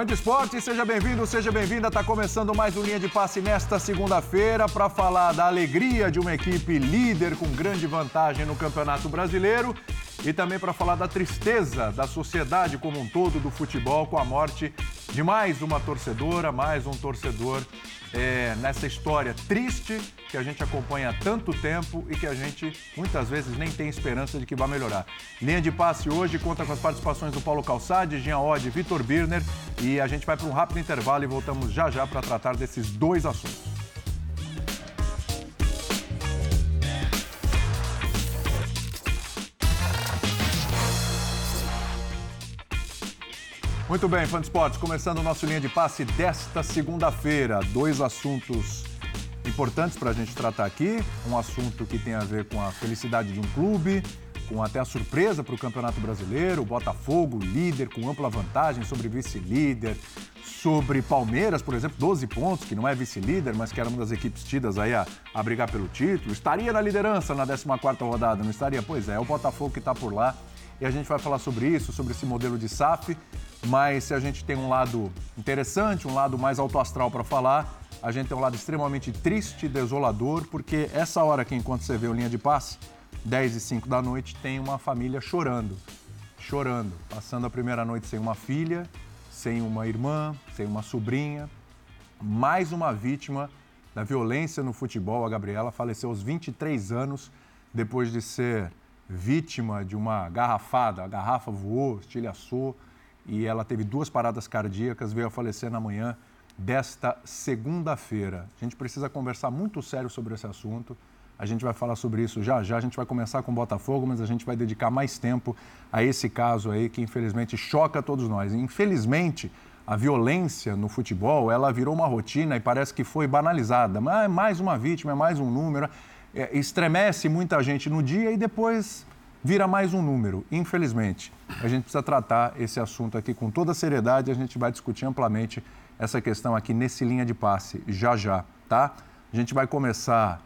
Fã esporte, seja bem-vindo, seja bem-vinda. Está começando mais um Linha de Passe nesta segunda-feira para falar da alegria de uma equipe líder com grande vantagem no Campeonato Brasileiro e também para falar da tristeza da sociedade como um todo do futebol com a morte de mais uma torcedora, mais um torcedor é, nessa história triste que a gente acompanha há tanto tempo e que a gente muitas vezes nem tem esperança de que vá melhorar. Linha de passe hoje conta com as participações do Paulo Calçade, Jean Odd, Vitor Birner e a gente vai para um rápido intervalo e voltamos já já para tratar desses dois assuntos. Muito bem, fã de esportes, começando o nosso linha de passe desta segunda-feira. Dois assuntos importantes para a gente tratar aqui. Um assunto que tem a ver com a felicidade de um clube, com até a surpresa para o Campeonato Brasileiro. O Botafogo, líder, com ampla vantagem sobre vice-líder. Sobre Palmeiras, por exemplo, 12 pontos, que não é vice-líder, mas que era uma das equipes tidas aí a, a brigar pelo título. Estaria na liderança na 14ª rodada, não estaria? Pois é, é o Botafogo que está por lá. E a gente vai falar sobre isso, sobre esse modelo de SAF mas se a gente tem um lado interessante, um lado mais alto astral para falar, a gente tem um lado extremamente triste, desolador, porque essa hora que enquanto você vê o linha de passe, 10 e 5 da noite, tem uma família chorando, chorando, passando a primeira noite sem uma filha, sem uma irmã, sem uma sobrinha, mais uma vítima da violência no futebol. A Gabriela faleceu aos 23 anos depois de ser vítima de uma garrafada. A garrafa voou, estilhaçou, e ela teve duas paradas cardíacas, veio a falecer na manhã desta segunda-feira. A gente precisa conversar muito sério sobre esse assunto. A gente vai falar sobre isso já já. A gente vai começar com o Botafogo, mas a gente vai dedicar mais tempo a esse caso aí que infelizmente choca todos nós. Infelizmente, a violência no futebol, ela virou uma rotina e parece que foi banalizada. Mas é mais uma vítima, é mais um número. É, estremece muita gente no dia e depois vira mais um número, infelizmente. A gente precisa tratar esse assunto aqui com toda a seriedade, a gente vai discutir amplamente essa questão aqui nesse linha de passe, já já, tá? A gente vai começar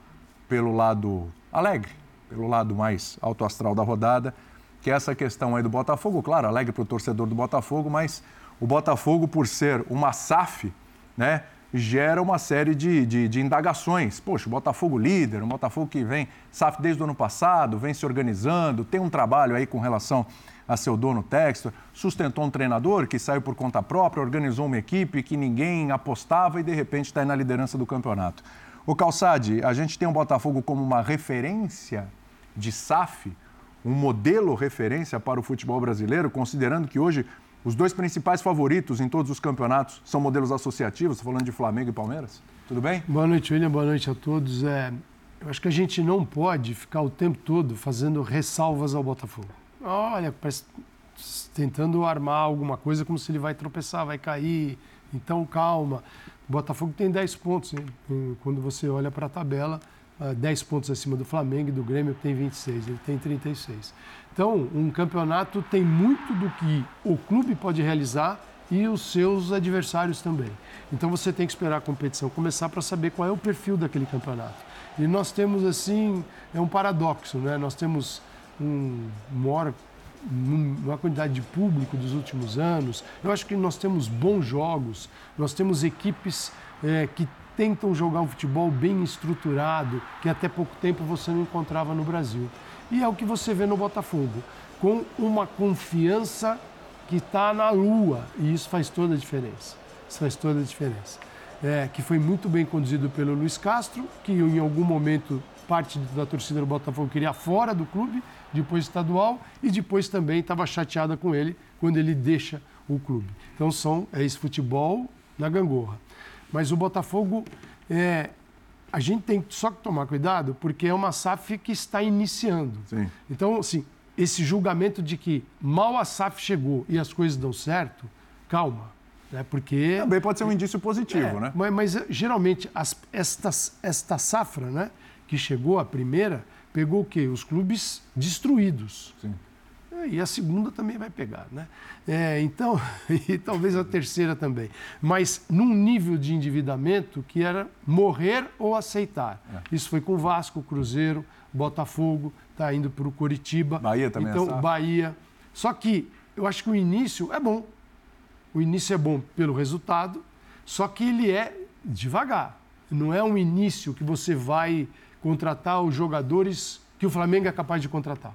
pelo lado alegre, pelo lado mais alto astral da rodada, que é essa questão aí do Botafogo, claro, alegre para o torcedor do Botafogo, mas o Botafogo, por ser uma SAF, né, gera uma série de, de, de, indagações. Poxa, o Botafogo líder, um Botafogo que vem, SAF desde o ano passado, vem se organizando, tem um trabalho aí com relação a seu dono Textor, sustentou um treinador que saiu por conta própria, organizou uma equipe que ninguém apostava e de repente está aí na liderança do campeonato. O Calçade, a gente tem o Botafogo como uma referência de SAF, um modelo referência para o futebol brasileiro, considerando que hoje os dois principais favoritos em todos os campeonatos são modelos associativos, falando de Flamengo e Palmeiras. Tudo bem? Boa noite, William. Boa noite a todos. É, eu acho que a gente não pode ficar o tempo todo fazendo ressalvas ao Botafogo. Olha, tentando armar alguma coisa como se ele vai tropeçar, vai cair. Então, calma. O Botafogo tem 10 pontos. Hein? Quando você olha para a tabela, 10 ah, pontos acima do Flamengo e do Grêmio, que tem 26, ele tem 36. Então, um campeonato tem muito do que o clube pode realizar e os seus adversários também. Então, você tem que esperar a competição começar para saber qual é o perfil daquele campeonato. E nós temos, assim, é um paradoxo, né? Nós temos um maior uma quantidade de público dos últimos anos. Eu acho que nós temos bons jogos, nós temos equipes é, que tentam jogar um futebol bem estruturado, que até pouco tempo você não encontrava no Brasil. E é o que você vê no Botafogo, com uma confiança que está na lua, e isso faz toda a diferença. Isso faz toda a diferença. É, que foi muito bem conduzido pelo Luiz Castro, que em algum momento parte da torcida do Botafogo queria fora do clube, depois estadual, e depois também estava chateada com ele quando ele deixa o clube. Então são, é esse futebol na gangorra. Mas o Botafogo, é, a gente tem só que tomar cuidado, porque é uma SAF que está iniciando. Sim. Então, assim, esse julgamento de que mal a SAF chegou e as coisas dão certo, calma. Né? Porque. Também pode ser um indício positivo, é, né? Mas, mas geralmente, as, esta, esta safra, né, que chegou, a primeira, pegou o quê? Os clubes destruídos. Sim. E a segunda também vai pegar, né? É, então, e talvez a terceira também. Mas num nível de endividamento que era morrer ou aceitar. É. Isso foi com Vasco, Cruzeiro, Botafogo, está indo para o Curitiba. Bahia também Então, é Bahia. Só que eu acho que o início é bom. O início é bom pelo resultado, só que ele é devagar. Não é um início que você vai contratar os jogadores que o Flamengo é capaz de contratar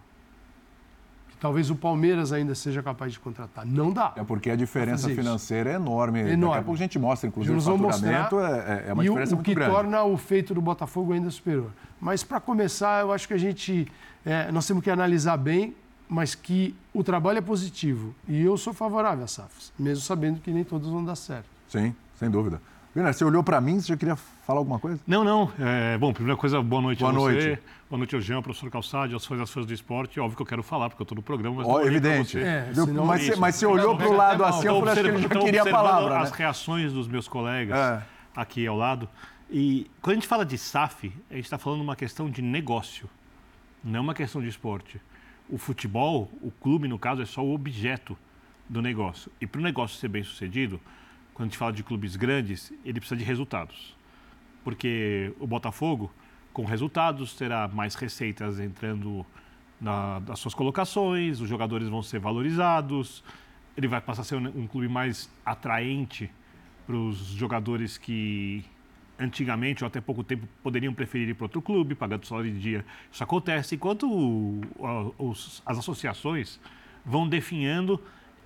talvez o Palmeiras ainda seja capaz de contratar. Não dá. É porque a diferença financeira é enorme. enorme. Daqui a pouco a gente mostra, inclusive, o faturamento é, é, uma diferença o, grande. O que torna o feito do Botafogo ainda superior. Mas, para começar, eu acho que a gente... É, nós temos que analisar bem, mas que o trabalho é positivo. E eu sou favorável às SAFs, mesmo sabendo que nem todas vão dar certo. Sim, sem dúvida. Vina, você olhou para mim, você já queria falar alguma coisa? Não, não. É, bom, primeira coisa, boa noite boa a você. Noite. Boa noite ao Jean, professor Calçade, aos fãs das fãs do esporte. Óbvio que eu quero falar, porque eu estou no programa. Mas oh, evidente. É, mas, você, mas você olhou para o lado assim, eu falei, que ele já queria a palavra. As né? reações dos meus colegas é. aqui ao lado. E quando a gente fala de SAF, a gente está falando uma questão de negócio, não é uma questão de esporte. O futebol, o clube, no caso, é só o objeto do negócio. E para o negócio ser bem sucedido, quando a gente fala de clubes grandes, ele precisa de resultados. Porque o Botafogo, com resultados, terá mais receitas entrando na, nas suas colocações, os jogadores vão ser valorizados, ele vai passar a ser um, um clube mais atraente para os jogadores que antigamente ou até pouco tempo poderiam preferir ir para outro clube, pagando salário de dia. Isso acontece enquanto o, os, as associações vão definhando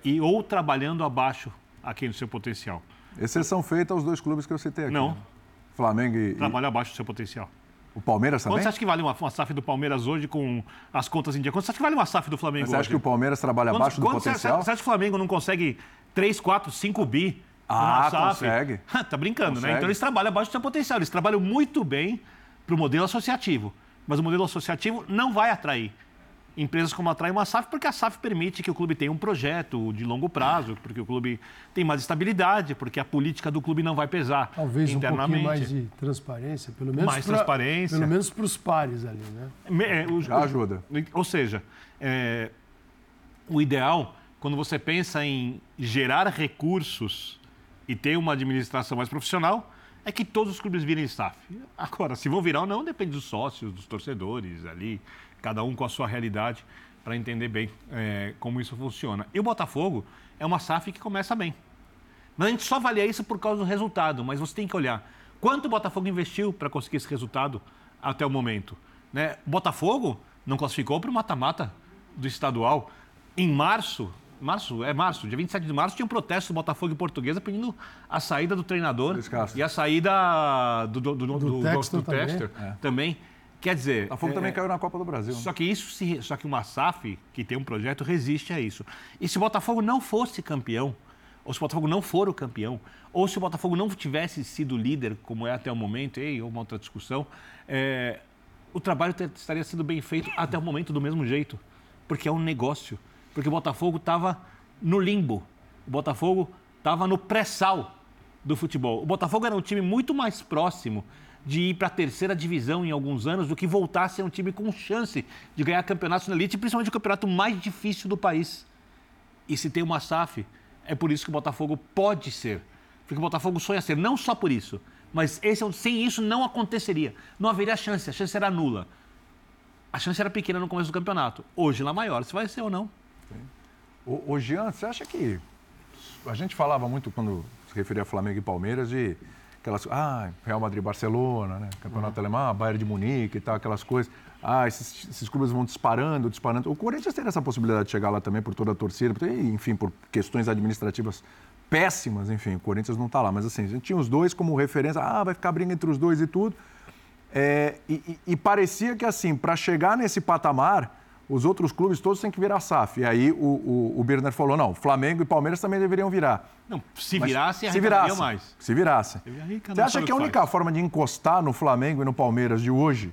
e ou trabalhando abaixo aqui no seu potencial. Exceção feita aos dois clubes que eu citei aqui. Não. Né? Flamengo e. Trabalha abaixo do seu potencial. O Palmeiras também? Quanto você acha que vale uma, uma SAF do Palmeiras hoje com as contas em dia? Quanto você acha que vale uma SAF do Flamengo Mas você acha que o Palmeiras trabalha quanto, abaixo do potencial? Você, você acha que o Flamengo não consegue 3, 4, 5 bi ah, consegue. tá brincando, consegue. né? Então eles trabalham abaixo do seu potencial. Eles trabalham muito bem para o modelo associativo. Mas o modelo associativo não vai atrair empresas como a uma SAF, porque a SAF permite que o clube tenha um projeto de longo prazo, porque o clube tem mais estabilidade, porque a política do clube não vai pesar Talvez internamente. um pouquinho mais de transparência, pelo menos mais pra, transparência, pelo menos para os pares ali, né? É, o, Já ajuda. Ou seja, é, o ideal, quando você pensa em gerar recursos e ter uma administração mais profissional, é que todos os clubes virem SAF. Agora, se vão virar ou não, depende dos sócios, dos torcedores ali, cada um com a sua realidade, para entender bem é, como isso funciona. E o Botafogo é uma SAF que começa bem. Mas a gente só avalia isso por causa do resultado, mas você tem que olhar quanto o Botafogo investiu para conseguir esse resultado até o momento. Né? O Botafogo não classificou para o mata-mata do estadual. Em março, março, é março, dia 27 de março, tinha um protesto do Botafogo e Portuguesa pedindo a saída do treinador e a saída do, do, do, do, do, do Tester também. É. Quer dizer. A Fogo é, também caiu na Copa do Brasil. Só né? que isso se, só que uma SAF que tem um projeto resiste a isso. E se o Botafogo não fosse campeão, ou se o Botafogo não for o campeão, ou se o Botafogo não tivesse sido líder, como é até o momento, e uma outra discussão, é, o trabalho estaria sendo bem feito até o momento do mesmo jeito, porque é um negócio. Porque o Botafogo estava no limbo, o Botafogo estava no pré-sal do futebol. O Botafogo era um time muito mais próximo de ir para a terceira divisão em alguns anos do que voltar a ser um time com chance de ganhar campeonatos na elite, principalmente o campeonato mais difícil do país. E se tem uma SAF, é por isso que o Botafogo pode ser. Porque o Botafogo sonha ser, não só por isso, mas esse, é sem isso não aconteceria. Não haveria chance, a chance era nula. A chance era pequena no começo do campeonato. Hoje é maior, se vai ser ou não. O, o Jean, você acha que. A gente falava muito quando se referia a Flamengo e Palmeiras de aquelas, ah, Real Madrid Barcelona, né? Campeonato uhum. Alemão, Bayern de Munique e tal, aquelas coisas. Ah, esses, esses, clubes vão disparando, disparando. O Corinthians tem essa possibilidade de chegar lá também por toda a torcida, porque, enfim, por questões administrativas péssimas, enfim, o Corinthians não está lá. Mas assim, a gente tinha os dois como referência, ah, vai ficar briga entre os dois e tudo. É, e, e, e parecia que, assim, para chegar nesse patamar, os outros clubes todos têm que virar SAF. E aí o, o, o Birner falou, não, Flamengo e Palmeiras também deveriam virar. Não, se virasse, se virasse mais. Se virasse. Você acha que a única faz. forma de encostar no Flamengo e no Palmeiras de hoje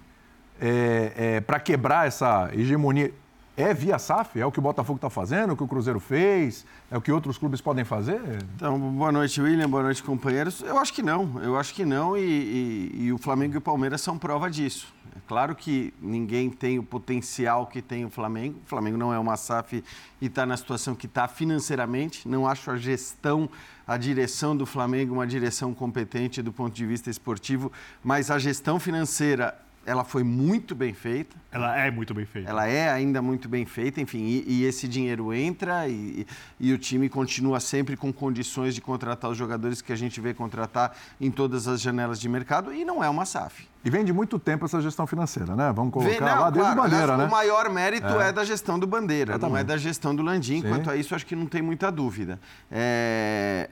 é, é para quebrar essa hegemonia é via SAF? É o que o Botafogo está fazendo, o que o Cruzeiro fez? É o que outros clubes podem fazer? Então, boa noite, William. Boa noite, companheiros. Eu acho que não. Eu acho que não e, e, e o Flamengo e o Palmeiras são prova disso. Claro que ninguém tem o potencial que tem o Flamengo. O Flamengo não é uma SAF e está na situação que está financeiramente. Não acho a gestão, a direção do Flamengo uma direção competente do ponto de vista esportivo, mas a gestão financeira ela foi muito bem feita. Ela é muito bem feita. Ela é ainda muito bem feita, enfim, e, e esse dinheiro entra e, e, o time continua sempre com condições de contratar os jogadores que a gente vê contratar em todas as janelas de mercado e não é uma SAF. E vem de muito tempo essa gestão financeira, né? Vamos colocar vem, não, lá desde claro, Bandeira, né? O maior mérito é. é. da gestão do Bandeira, Exatamente. não é da gestão do Landim. Sim. Quanto a isso, acho que não tem muita dúvida. É...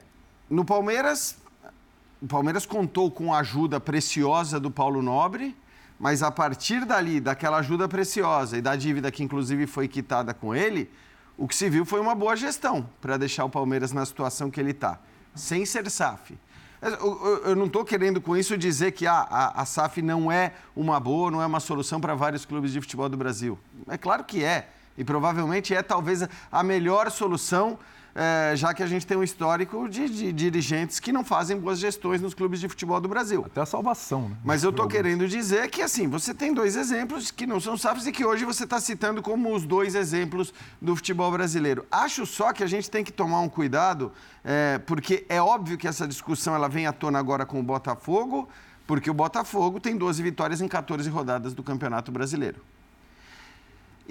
No Palmeiras, o Palmeiras contou com a ajuda preciosa do Paulo Nobre, mas a partir dali, daquela ajuda preciosa e da dívida que inclusive foi quitada com ele, o que se viu foi uma boa gestão para deixar o Palmeiras na situação que ele está, sem ser SAF. Eu não estou querendo com isso dizer que ah, a, a SAF não é uma boa, não é uma solução para vários clubes de futebol do Brasil. É claro que é. E provavelmente é talvez a melhor solução é, já que a gente tem um histórico de, de, dirigentes que não fazem boas gestões nos clubes de futebol do Brasil. Até a salvação, né? Mas eu estou querendo dizer que, assim, você tem dois exemplos que não são SAFs e que hoje você está citando como os dois exemplos do futebol brasileiro. Acho só que a gente tem que tomar um cuidado, é, porque é óbvio que essa discussão ela vem à tona agora com o Botafogo, porque o Botafogo tem 12 vitórias em 14 rodadas do Campeonato Brasileiro.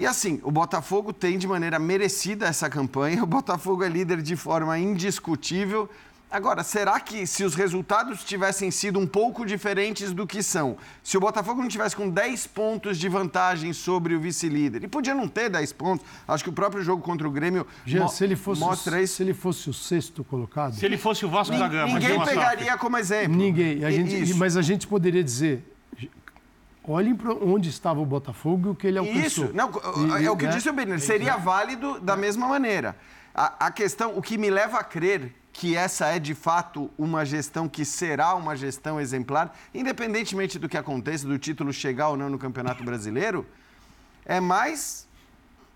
E assim, o Botafogo tem de maneira merecida essa campanha, o Botafogo é líder de forma indiscutível. Agora, será que se os resultados tivessem sido um pouco diferentes do que são, se o Botafogo não tivesse com 10 pontos de vantagem sobre o vice-líder, e podia não ter 10 pontos, acho que o próprio jogo contra o Grêmio Jean, se ele fosse mostra o, isso. Se ele fosse o sexto colocado... Se ele fosse o Vasco da Gama... Ninguém pegaria como exemplo. Ninguém. A gente, mas a gente poderia dizer, Olhem para onde estava o Botafogo e o que ele alcançou. Isso, não, e, é o que né? disse o Benner, seria válido da mesma maneira. A, a, questão, o que me leva a crer que essa é de fato uma gestão que será uma gestão exemplar, independentemente do que aconteça, do título chegar ou não no Campeonato Brasileiro, é mais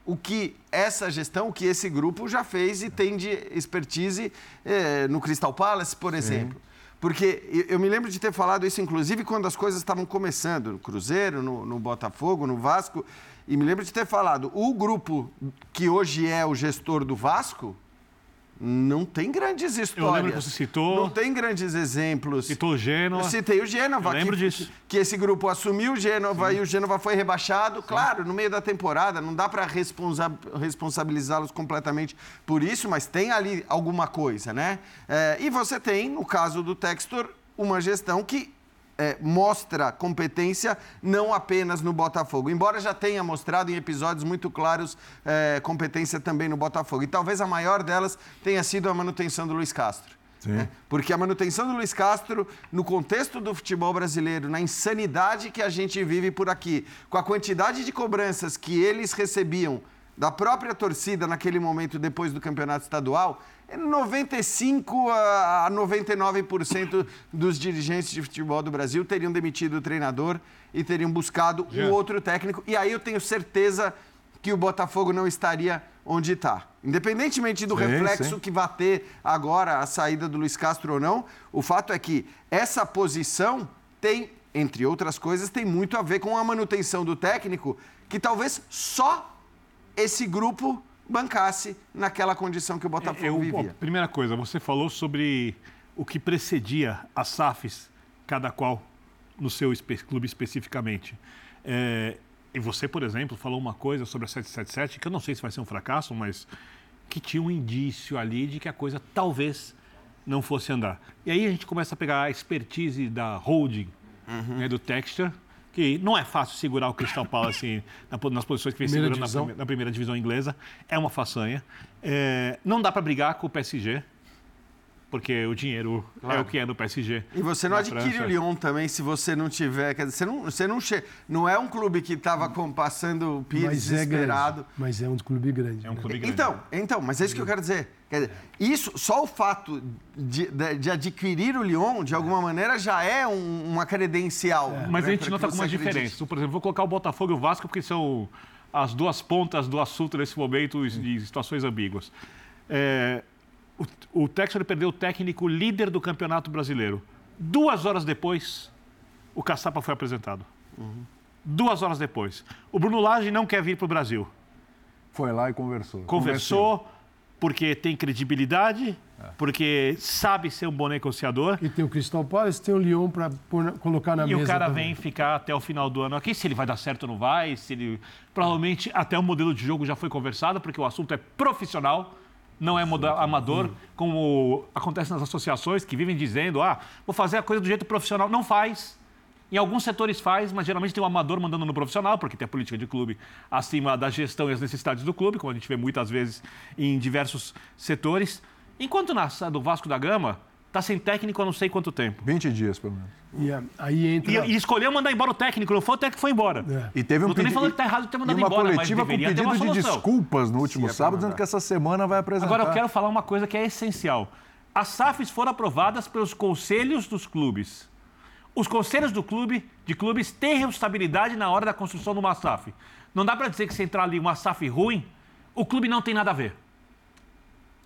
o que essa gestão, o que esse grupo já fez e tem de expertise eh, no Crystal Palace, por exemplo. Porque eu me lembro de ter falado isso, inclusive, quando as coisas estavam começando, no Cruzeiro, no, no, Botafogo, no Vasco. E me lembro de ter falado, o grupo que hoje é o gestor do Vasco, não tem grandes histórias. Eu lembro que você citou. Não tem grandes exemplos. Citou o Gênova. Eu citei o Gênova. Eu lembro que, disso. Que esse grupo assumiu o Gênova Sim. e o Gênova foi rebaixado. Sim. Claro, no meio da temporada, não dá para responsa responsabilizá-los completamente por isso, mas tem ali alguma coisa, né? É, e você tem, no caso do Textor, uma gestão que é, mostra competência não apenas no Botafogo, embora já tenha mostrado em episódios muito claros é, competência também no Botafogo. E talvez a maior delas tenha sido a manutenção do Luiz Castro. Né? Porque a manutenção do Luiz Castro, no contexto do futebol brasileiro, na insanidade que a gente vive por aqui, com a quantidade de cobranças que eles recebiam da própria torcida naquele momento depois do campeonato estadual, 95 a 99% dos dirigentes de futebol do Brasil teriam demitido o treinador e teriam buscado um outro técnico. E aí eu tenho certeza que o Botafogo não estaria onde está. Independentemente do sim, reflexo sim. que vai ter agora a saída do Luiz Castro ou não, o fato é que essa posição tem, entre outras coisas, tem muito a ver com a manutenção do técnico, que talvez só esse grupo bancasse naquela condição que o Botafogo eu, vivia. Primeira coisa, você falou sobre o que precedia as SAFs, cada qual no seu espe clube especificamente. É, e você, por exemplo, falou uma coisa sobre a 777, que eu não sei se vai ser um fracasso, mas que tinha um indício ali de que a coisa talvez não fosse andar. E aí a gente começa a pegar a expertise da holding, uhum. né, do Texture, que não é fácil segurar o Crystal Palace nas posições que vem segurando na, na, primeira divisão inglesa. É uma façanha. É, não dá para brigar com o PSG porque o dinheiro claro. é o que é no PSG. E você não adquire França. o Lyon também se você não tiver. Quer dizer, você não, você não, che... não é um clube que estava passando o Pires mas desesperado. É mas é um clube grande. É um clube grande. Então, então, mas é isso que eu quero dizer. Quer dizer, isso, só o fato de, de, de adquirir o Lyon, de alguma maneira, já é um, uma credencial. É. Mas né, a gente nota algumas diferenças. Por exemplo, vou colocar o Botafogo e o Vasco, porque são as duas pontas do assunto nesse momento de situações ambíguas. É, o, o Texas perdeu o técnico líder do Campeonato Brasileiro. Duas horas depois, o Caçapa foi apresentado. Uhum. Duas horas depois. O Bruno Lage não quer vir para o Brasil. Foi lá e conversou. Conversou, porque tem credibilidade, porque sabe ser um bom negociador. E tem o Crystal Palace, tem o Lyon para colocar na e mesa. E o cara também. vem ficar até o final do ano aqui, se ele vai dar certo ou não vai, se ele. Provavelmente até o modelo de jogo já foi conversado, porque o assunto é profissional, não é moda- amador, como acontece nas associações que vivem dizendo, ah, vou fazer a coisa do jeito profissional. Não faz. Em alguns setores faz, mas geralmente tem um amador mandando no profissional, porque tem a política de clube acima da gestão e as necessidades do clube, como a gente vê muitas vezes em diversos setores. Enquanto na do Vasco da Gama, está sem técnico há não sei quanto tempo. 20 dias, pelo menos. E é, aí entra. E, e escolheu mandar embora o técnico, não foi o técnico que foi embora. É. E teve um Não pedi- falando que tá errado de ter mandado e uma embora, mas coletiva com deveria ter uma pedido de desculpas no último Se é sábado, dizendo mandar. que essa semana vai apresentar. Agora eu quero falar uma coisa que é essencial. As SAFs foram aprovadas pelos conselhos dos clubes. Os conselhos do clube, de clubes têm responsabilidade na hora da construção de uma SAF. Não dá para dizer que se entrar ali uma SAF ruim, o clube não tem nada a ver.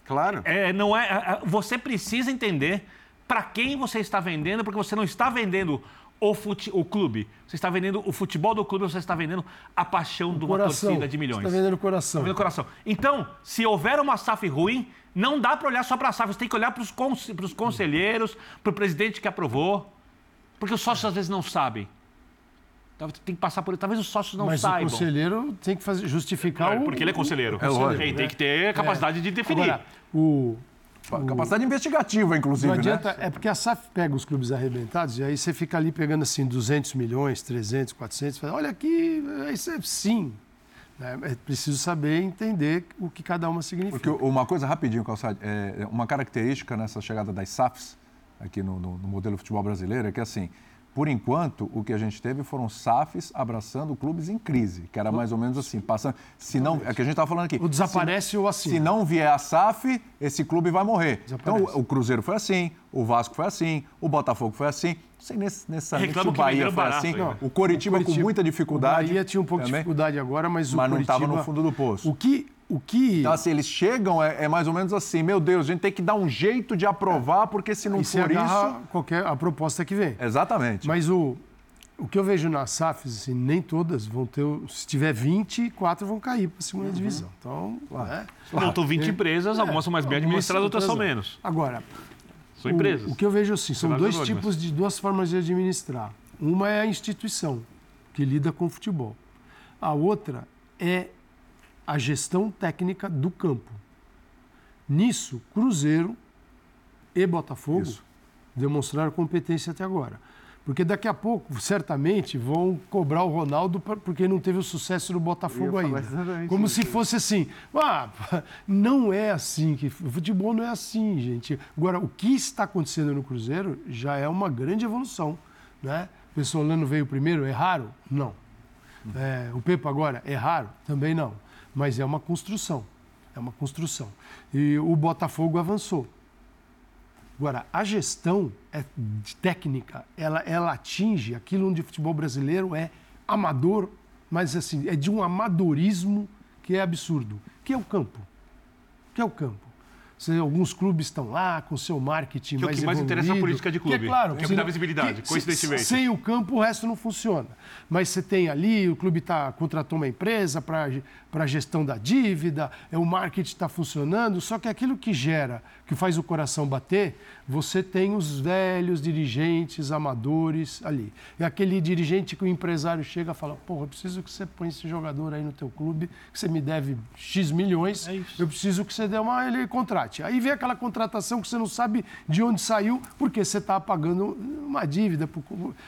Claro. É, não é, é, é, você precisa entender para quem você está vendendo, porque você não está vendendo o, fute, o clube. Você está vendendo o futebol do clube, você está vendendo a paixão de uma coração. torcida de milhões. Você está vendendo o coração. Tá vendo, coração? Então, se houver uma SAF ruim, não dá para olhar só para a SAF. Você tem que olhar para os conse conselheiros, para o presidente que aprovou. Porque os sócios às vezes não sabem. Talvez Tem que passar por ele. Talvez os sócios não Mas saibam. o conselheiro tem que fazer, justificar É, o. porque ele é conselheiro. É lógico. Ele tem que ter capacidade de definir. Agora, o, Capacidade investigativa, inclusive, Não adianta, né? é porque a SAF pega os clubes arrebentados e aí você fica ali pegando assim 200 milhões, 300, 400, fala, olha aqui, é isso é sim. É, é preciso saber entender o que cada uma significa. Porque uma coisa rapidinho, Calçade, é uma característica nessa chegada das SAFs aqui no, no, no modelo de futebol brasileiro é que, assim, por enquanto, o que a gente teve foram SAFs abraçando clubes em crise, que era mais ou menos assim, passando. Se não, é que a gente estava falando aqui. Ou desaparece se, ou assim. Se não vier a SAF, esse clube vai morrer. Desaparece. Então, o, o Cruzeiro foi assim, o Vasco foi assim, o Botafogo foi assim. Não sei necessariamente se Reclamam o Bahia foi assim. aí, né? O Coritiba, com muita dificuldade. O Bahia tinha um pouco de também. dificuldade agora, mas o Mas não estava no fundo do poço. O que... O que... Então, assim, eles chegam, é, é mais ou menos assim, meu Deus, a gente tem que dar um jeito de aprovar, porque se não e for isso... qualquer a proposta que vem. Exatamente. Mas o, o que eu vejo nas SAFs, assim, nem todas vão ter. Se tiver 20, quatro vão cair para a segunda divisão. Então, né? Montam 20 empresas, algumas são mais bem administradas, outras são menos. Agora, São o- empresas. O, que eu vejo assim, são dois tipos de duas formas de administrar. Uma é a instituição que lida com o futebol. A outra é a gestão técnica do campo. Nisso, Cruzeiro e Botafogo Isso. demonstraram competência até agora. Porque daqui a pouco, certamente, vão cobrar o Ronaldo por- porque não teve o sucesso no Botafogo ainda. Como isso. se fosse assim. Ah, não é assim que. O futebol não é assim, gente. Agora, o que está acontecendo no Cruzeiro já é uma grande evolução. Né? O Pessolano veio primeiro, é raro? Não. É, o Pepa agora, é raro? Também não. Mas é uma construção. É uma construção. E o Botafogo avançou. Agora, a gestão é técnica, ela, ela atinge aquilo onde o futebol brasileiro é amador, mas assim, é de um amadorismo que é absurdo, que é o campo. Que é o campo. Você- alguns clubes estão lá com seu marketing Que é o mais que mais interessa evoluído, política de que é clube, claro, que é o que se dá não- visibilidade, que- coincidentemente. se- Sem o campo, o resto não funciona. Mas você tem ali, o clube tá, contratou uma empresa para a gestão da dívida, é, o marketing está funcionando, só que aquilo que gera, que faz o coração bater, você tem os velhos dirigentes amadores ali. E aquele dirigente que o empresário chega e fala, porra, eu preciso que você põe esse jogador aí no teu clube, que você me deve X milhões, É eu preciso que você dê uma, ele contrate. Aí vem aquela contratação que você não sabe de onde saiu, porque você está pagando uma dívida.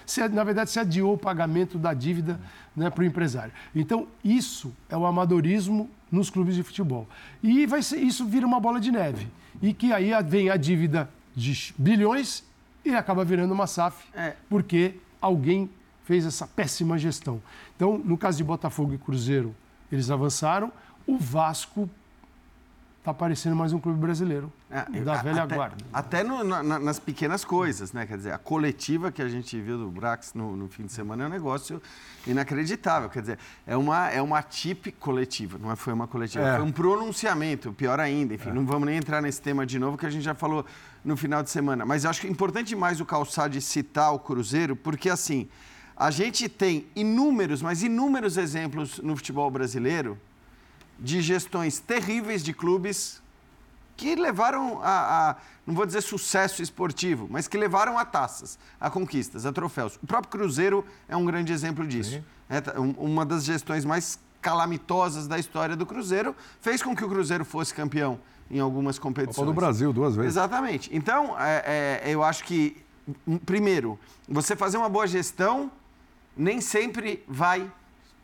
Você, na verdade, você adiou o pagamento da dívida né, para o empresário. Então, isso é o amadorismo nos clubes de futebol. E vai ser, isso vira uma bola de neve. E que aí vem a dívida de bilhões e acaba virando uma SAF, É. porque alguém fez essa péssima gestão. Então, no caso de Botafogo e Cruzeiro, eles avançaram. O Vasco está parecendo mais um clube brasileiro, É, da velha até, guarda. Até no- na- na- nas pequenas coisas, né? Quer dizer, a coletiva que a gente viu do Brax no, no fim de semana é um negócio inacreditável. Quer dizer, é uma, é uma tip coletiva, não é- foi uma coletiva, É. foi um pronunciamento, pior ainda. Enfim, não vamos nem entrar nesse tema de novo, que a gente já falou no final de semana. Mas acho que é importante demais o Calçade citar o Cruzeiro, porque assim, a gente tem inúmeros, mas inúmeros exemplos no futebol brasileiro de gestões terríveis de clubes que levaram a, a, não vou dizer sucesso esportivo, mas que levaram a taças, a conquistas, a troféus. O próprio Cruzeiro é um grande exemplo disso. É, uma das gestões mais calamitosas da história do Cruzeiro fez com que o Cruzeiro fosse campeão em algumas competições. Copa do Brasil duas vezes. Exatamente. Então, é, é, eu acho que, primeiro, você fazer uma boa gestão nem sempre vai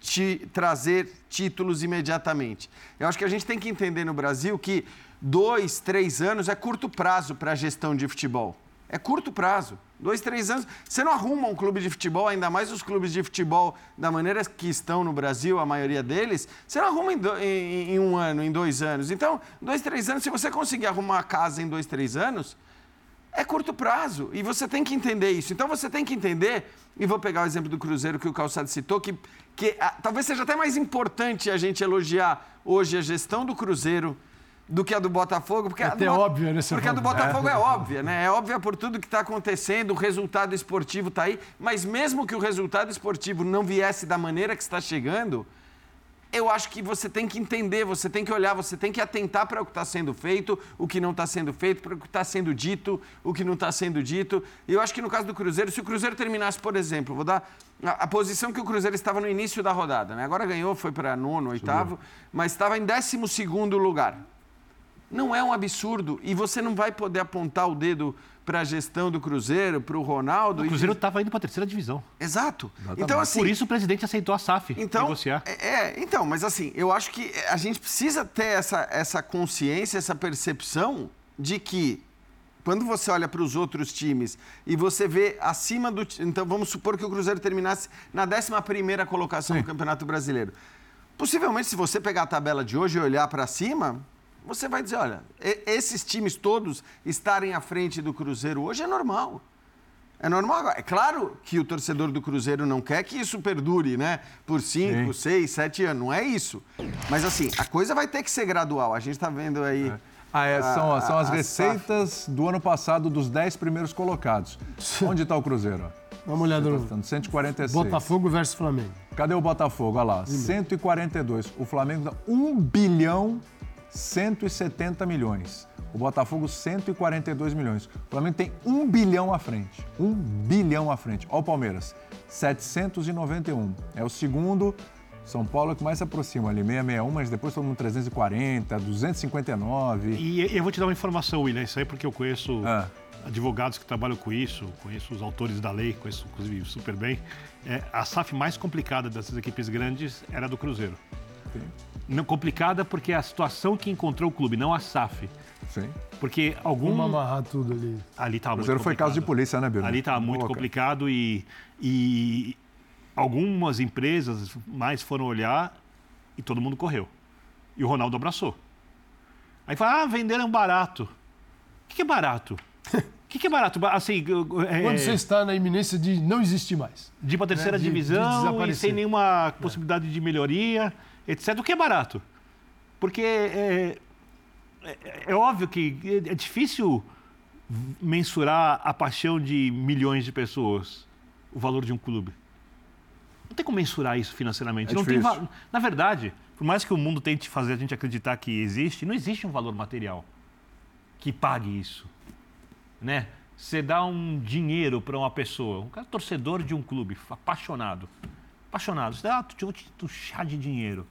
te trazer títulos imediatamente. Eu acho que a gente tem que entender no Brasil que dois, três anos é curto prazo para a gestão de futebol. É curto prazo. Dois, três anos. Você não arruma um clube de futebol, ainda mais os clubes de futebol da maneira que estão no Brasil, a maioria deles, você não arruma em, do, em, em um ano, em dois anos. Então, dois, três anos, se você conseguir arrumar uma casa em dois, três anos, é curto prazo. E você tem que entender isso. Então, você tem que entender, e vou pegar o exemplo do Cruzeiro que o Calçado citou, que, que a, talvez seja até mais importante a gente elogiar hoje a gestão do Cruzeiro do que a do Botafogo. Porque é até óbvia, né? Porque a do Botafogo é, é óbvia, né? É óbvia por tudo que está acontecendo, o resultado esportivo está aí. Mas mesmo que o resultado esportivo não viesse da maneira que está chegando, eu acho que você tem que entender, você tem que olhar, você tem que atentar para o que está sendo feito, o que não está sendo feito, para o que está sendo dito, o que não está sendo dito. E eu acho que no caso do Cruzeiro, se o Cruzeiro terminasse, por exemplo, vou dar a, a posição que o Cruzeiro estava no início da rodada, né? Agora ganhou, foi para nono, oitavo, mas estava em décimo segundo lugar. Não é um absurdo. E você não vai poder apontar o dedo para a gestão do Cruzeiro, para o Ronaldo. O Cruzeiro estava indo para a terceira divisão. Exato. Então, assim, Por isso o presidente aceitou a SAF então, negociar. É, é, então, mas assim, eu acho que a gente precisa ter essa, essa consciência, essa percepção de que quando você olha para os outros times e você vê acima do. Então, vamos supor que o Cruzeiro terminasse na 11 colocação Sim. no Campeonato Brasileiro. Possivelmente, se você pegar a tabela de hoje e olhar para cima, você vai dizer, olha, esses times todos estarem à frente do Cruzeiro hoje é normal. É normal agora. É claro que o torcedor do Cruzeiro não quer que isso perdure, né? Por cinco, Sim. seis, sete anos. Não é isso. Mas assim, a coisa vai ter que ser gradual. A gente está vendo aí. É. Ah, é, são, a, são as receitas do ano passado dos dez primeiros colocados. Onde está o Cruzeiro? Dá uma olhada no. 146. Botafogo versus Flamengo. Cadê o Botafogo? Olha lá, 142. O Flamengo dá 1 bilhão 170 milhões. O Botafogo, 142 milhões. O Flamengo tem 1 bilhão à frente. 1 bilhão à frente. Olha o Palmeiras, 791. É o segundo. São Paulo é que mais se aproxima ali, 661, mas depois todo mundo 340, 259. E eu vou te dar uma informação, William, isso aí porque eu conheço ah. advogados que trabalham com isso, conheço os autores da lei, conheço inclusive super bem. É, a SAF mais complicada dessas equipes grandes era do Cruzeiro. Não, complicada porque é a situação que encontrou o clube, não a SAF. Sim. Porque algum. Vamos amarrar tudo ali. Ali estava muito complicado. foi caso de polícia, né, Biro? Ali estava muito Boca. complicado e, e algumas empresas mais foram olhar e todo mundo correu. E o Ronaldo abraçou. Aí fala, ah, venderam barato. O que, que é barato? O que, que, é barato? Assim, é... Quando você está na iminência de não existir mais. De ir para a terceira né? de, divisão de e sem nenhuma possibilidade é. de melhoria etc. O que é barato. Porque é, é, é óbvio que é difícil mensurar a paixão de milhões de pessoas, o valor de um clube. Não tem como mensurar isso financeiramente. É não tem, na verdade, por mais que o mundo tente fazer a gente acreditar que existe, não existe um valor material que pague isso. Né? Você dá um dinheiro para uma pessoa, um cara torcedor de um clube, apaixonado. Apaixonado. Você dá um chá de dinheiro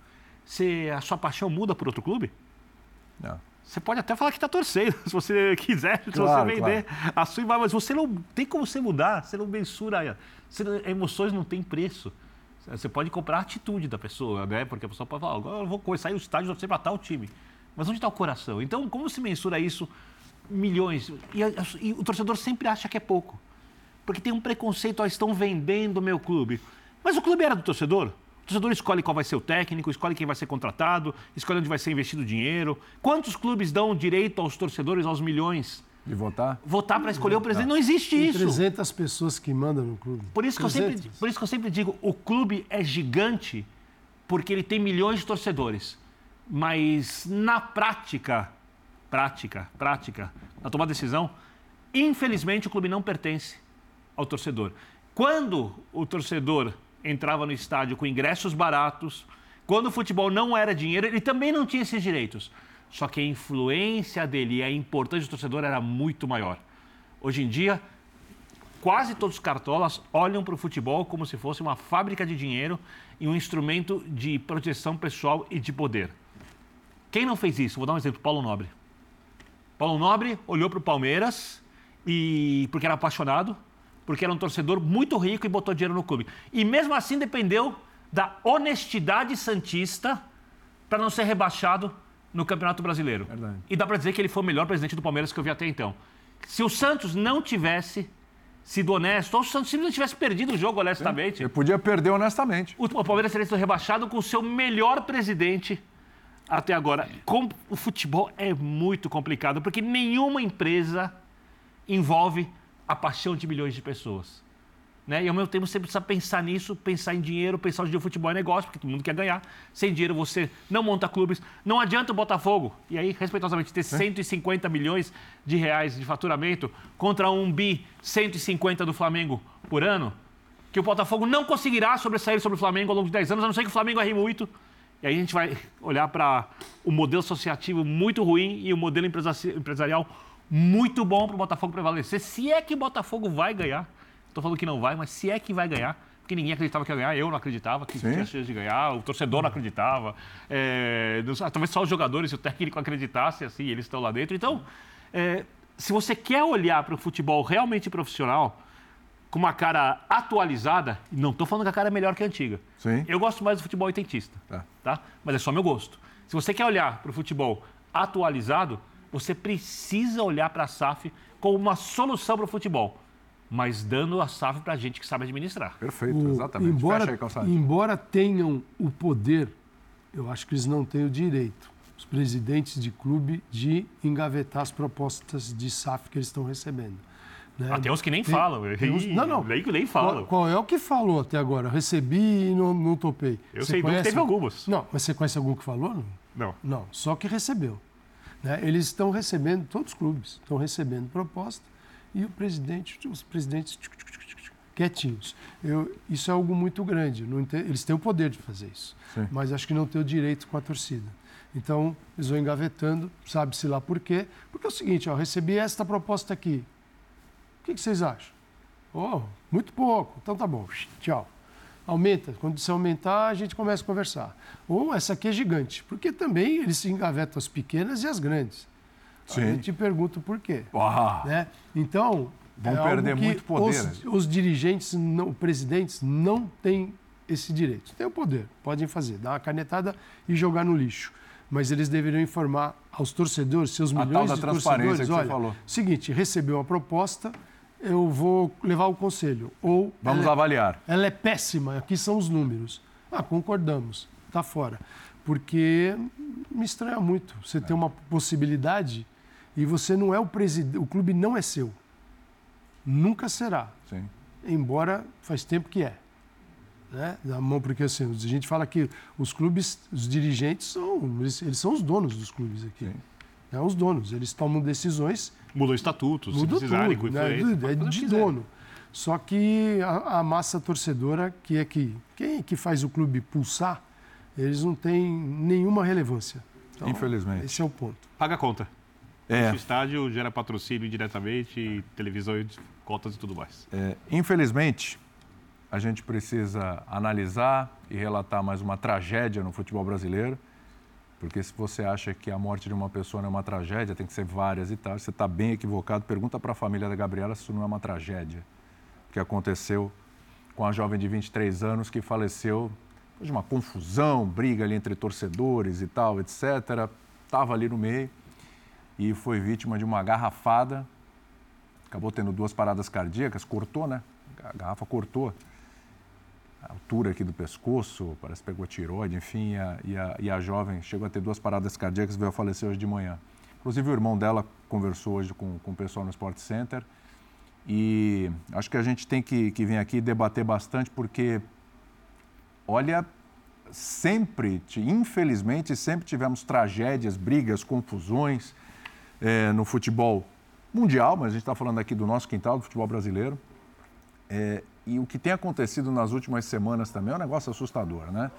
se a sua paixão muda por outro clube? Não. Você pode até falar que está torcendo, se você quiser, se claro, você vender claro. a sua imagem, mas você não tem como você mudar, você não mensura, você, emoções não têm preço. Você pode comprar a atitude da pessoa, né? Porque a pessoa pode falar, agora eu vou começar o estádio você para tal time. Mas onde está o coração? Então, como se mensura isso? Milhões. E, e, o torcedor sempre acha que é pouco. Porque tem um preconceito, ó, estão vendendo o meu clube. Mas o clube era do torcedor? O torcedor escolhe qual vai ser o técnico, escolhe quem vai ser contratado, escolhe onde vai ser investido o dinheiro. Quantos clubes dão direito aos torcedores aos milhões? De votar? Votar para escolher o presidente. Não existe Tem isso. 300 pessoas que mandam no clube. Por isso, que eu sempre, por isso que eu sempre digo, o clube é gigante porque ele tem milhões de torcedores. Mas na prática, prática, prática, na tomar decisão, infelizmente o clube não pertence ao torcedor. Quando o torcedor entrava no estádio com ingressos baratos. Quando o futebol não era dinheiro, ele também não tinha esses direitos. só que a influência dele e a importância do torcedor era muito maior. Hoje em dia, quase todos os cartolas olham para o futebol como se fosse uma fábrica de dinheiro e um instrumento de proteção pessoal e de poder. Quem não fez isso? Vou dar um exemplo: Paulo Nobre. Paulo Nobre olhou para o Palmeiras e porque era apaixonado, porque era um torcedor muito rico e botou dinheiro no clube. E mesmo assim dependeu da honestidade santista para não ser rebaixado no Campeonato Brasileiro. Verdade. E dá para dizer que ele foi o melhor presidente do Palmeiras que eu vi até então. Se o Santos não tivesse sido honesto, ou se o Santos simplesmente tivesse perdido o jogo honestamente, Ele podia perder honestamente. o Palmeiras teria sido rebaixado com o seu melhor presidente até agora. Com- o futebol é muito complicado, porque nenhuma empresa envolve a paixão de milhões de pessoas. Né? E ao mesmo tempo você precisa pensar nisso, pensar em dinheiro, pensar dia o futebol é negócio, porque todo mundo quer ganhar. Sem dinheiro você não monta clubes. Não adianta o Botafogo, e aí, respeitosamente, ter 150 milhões de reais de faturamento contra um bi 150 do Flamengo por ano, que o Botafogo não conseguirá sobressair sobre o Flamengo ao longo de 10 anos, a não ser que o Flamengo erre muito. E aí a gente vai olhar para o modelo associativo muito ruim e o modelo empresa- empresarial muito bom para o Botafogo prevalecer. Se é que o Botafogo vai ganhar, estou falando que não vai, mas se é que vai ganhar, porque ninguém acreditava que ia ganhar, eu não acreditava que Sim. tinha chance de ganhar, o torcedor não acreditava, é, sei, talvez só os jogadores e o técnico acreditassem, assim, eles estão lá dentro. Então, é, se você quer olhar para o futebol realmente profissional, com uma cara atualizada, não estou falando que a cara é melhor que a antiga. Sim. Eu gosto mais do futebol oitentista, Tá. tá? Mas é só meu gosto. Se você quer olhar para o futebol atualizado, você precisa olhar para a SAF como uma solução para o futebol, mas dando a SAF para gente que sabe administrar. Perfeito, O- exatamente. Fecha Embora, aí, Calçado. embora tenham o poder, eu acho que eles não têm o direito, os presidentes de clube, de engavetar as propostas de SAF que eles estão recebendo. né? Ah, tem uns que nem Tem- falam. tem uns- não, não. Nem, nem Qual, falam. qual é o que falou até agora? Recebi e não, não topei. Eu Você sei um que conhece? teve algumas. Não, mas você conhece algum que falou? Não. Não. Não, só que recebeu. Né? Eles estão recebendo, todos os clubes estão recebendo proposta e o presidente, os presidentes quietinhos. Eu, isso é algo muito grande. ente- eles têm o poder de fazer isso, Sim. mas acho que não tem o direito com a torcida. Então, eles vão engavetando, sabe-se lá por quê. Porque é o seguinte, ó, recebi esta proposta aqui. O que, que vocês acham? Oh, muito pouco. Então tá bom. Tchau. Aumenta. Quando você aumentar, a gente começa a conversar. Ou essa aqui é gigante. Porque também eles se engavetam as pequenas e as grandes. Sim. Aí eu te pergunto por quê. Ah, Né? Então. Vão é perder muito poder, Os, né? os dirigentes, não, presidentes, não têm esse direito. Tem o poder, podem fazer, dar uma canetada e jogar no lixo. Mas eles deveriam informar aos torcedores, seus A tal milhões da de transparência torcedores, que você olha, falou. seguinte, recebeu uma proposta, eu vou levar o conselho. Ou vamos ela, é- avaliar. ela é péssima, aqui são os números. Ah, concordamos, está fora. Porque me estranha muito. Você tem uma possibilidade e você não é o presidente, o clube não é seu. Nunca será, Sim. embora faz tempo que é. Né? Na mão, porque assim, a gente fala que os clubes, os dirigentes são, eles, eles são os donos dos clubes aqui. Sim. Né? Os donos, eles tomam decisões Mudou estatutos, se Mudou precisarem, tudo, né? é de dono. Só que a, a massa torcedora, que é que quem é que faz o clube pulsar, eles não têm nenhuma relevância. Então, Infelizmente. Esse é o ponto. Paga a conta. É, O estádio gera patrocínio diretamente, televisões, cotas e tudo mais. é, infelizmente, a gente precisa analisar e relatar mais uma tragédia no futebol brasileiro. Porque se você acha que a morte de uma pessoa não é uma tragédia, tem que ser várias e tal, você está bem equivocado. Pergunta para a família da Gabriela se isso não é uma tragédia. Que aconteceu com a jovem de 23 anos que faleceu de uma confusão, briga ali entre torcedores e tal, etc. Estava ali no meio e foi vítima de uma garrafada. Acabou tendo duas paradas cardíacas, cortou, né? A garrafa cortou altura aqui do pescoço, parece que pegou tiroide, enfim, e a, e, a, e a jovem chegou a ter duas paradas cardíacas e veio a falecer hoje de manhã. Inclusive, o irmão dela conversou hoje com, com o pessoal no Sport Center e acho que a gente tem que, que vir aqui debater bastante, porque, olha, sempre, infelizmente, sempre tivemos tragédias, brigas, confusões eh, no futebol mundial, mas a gente está falando aqui do nosso quintal, do futebol brasileiro. É, e o que tem acontecido nas últimas semanas também é um negócio assustador, né?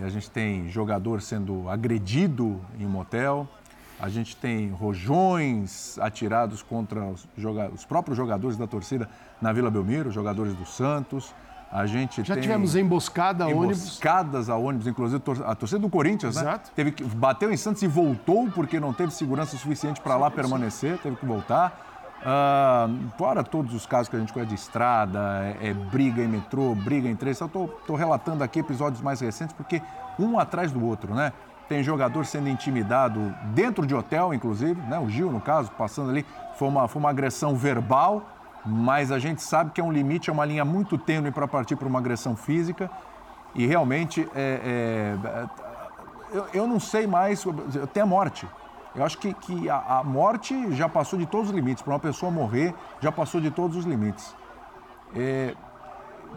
É, a gente tem jogador sendo agredido em um motel, a gente tem rojões atirados contra os, os próprios jogadores da torcida na Vila Belmiro, jogadores do Santos. A gente Já tivemos emboscada a ônibus. Emboscadas a ônibus, inclusive a torcida do Corinthians, Exato. né? Teve que, bateu em Santos e voltou porque não teve segurança suficiente para lá permanecer, teve que voltar. Uh, fora todos os casos que a gente conhece de estrada, é, é briga em metrô, briga em trem. Eu estou relatando aqui episódios mais recentes porque um atrás do outro, né? Tem jogador sendo intimidado dentro de hotel, inclusive, né? O Gil, no caso, passando ali, foi uma, foi uma agressão verbal mas a gente sabe que é um limite, é uma linha muito tênue para partir para uma agressão física. E realmente, é, é, eu, eu, não sei mais, tem a morte. Eu acho que, que a, a, morte já passou de todos os limites. Para uma pessoa morrer, já passou de todos os limites. É,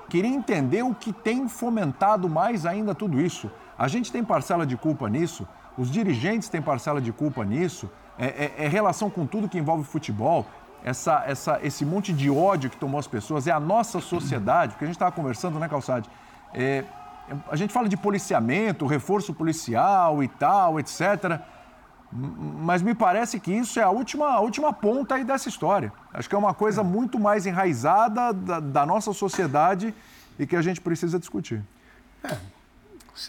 queria entender o que tem fomentado mais ainda tudo isso. A gente tem parcela de culpa nisso, os dirigentes têm parcela de culpa nisso, é, é, é relação com tudo que envolve futebol essa, essa, esse monte de ódio que tomou as pessoas, é a nossa sociedade, porque a gente estava conversando, né, Calçade? É, a gente fala de policiamento, reforço policial e tal, etc. Mas me parece que isso é a última, a última ponta aí dessa história. Acho que é uma coisa muito mais enraizada da, da nossa sociedade e que a gente precisa discutir. É,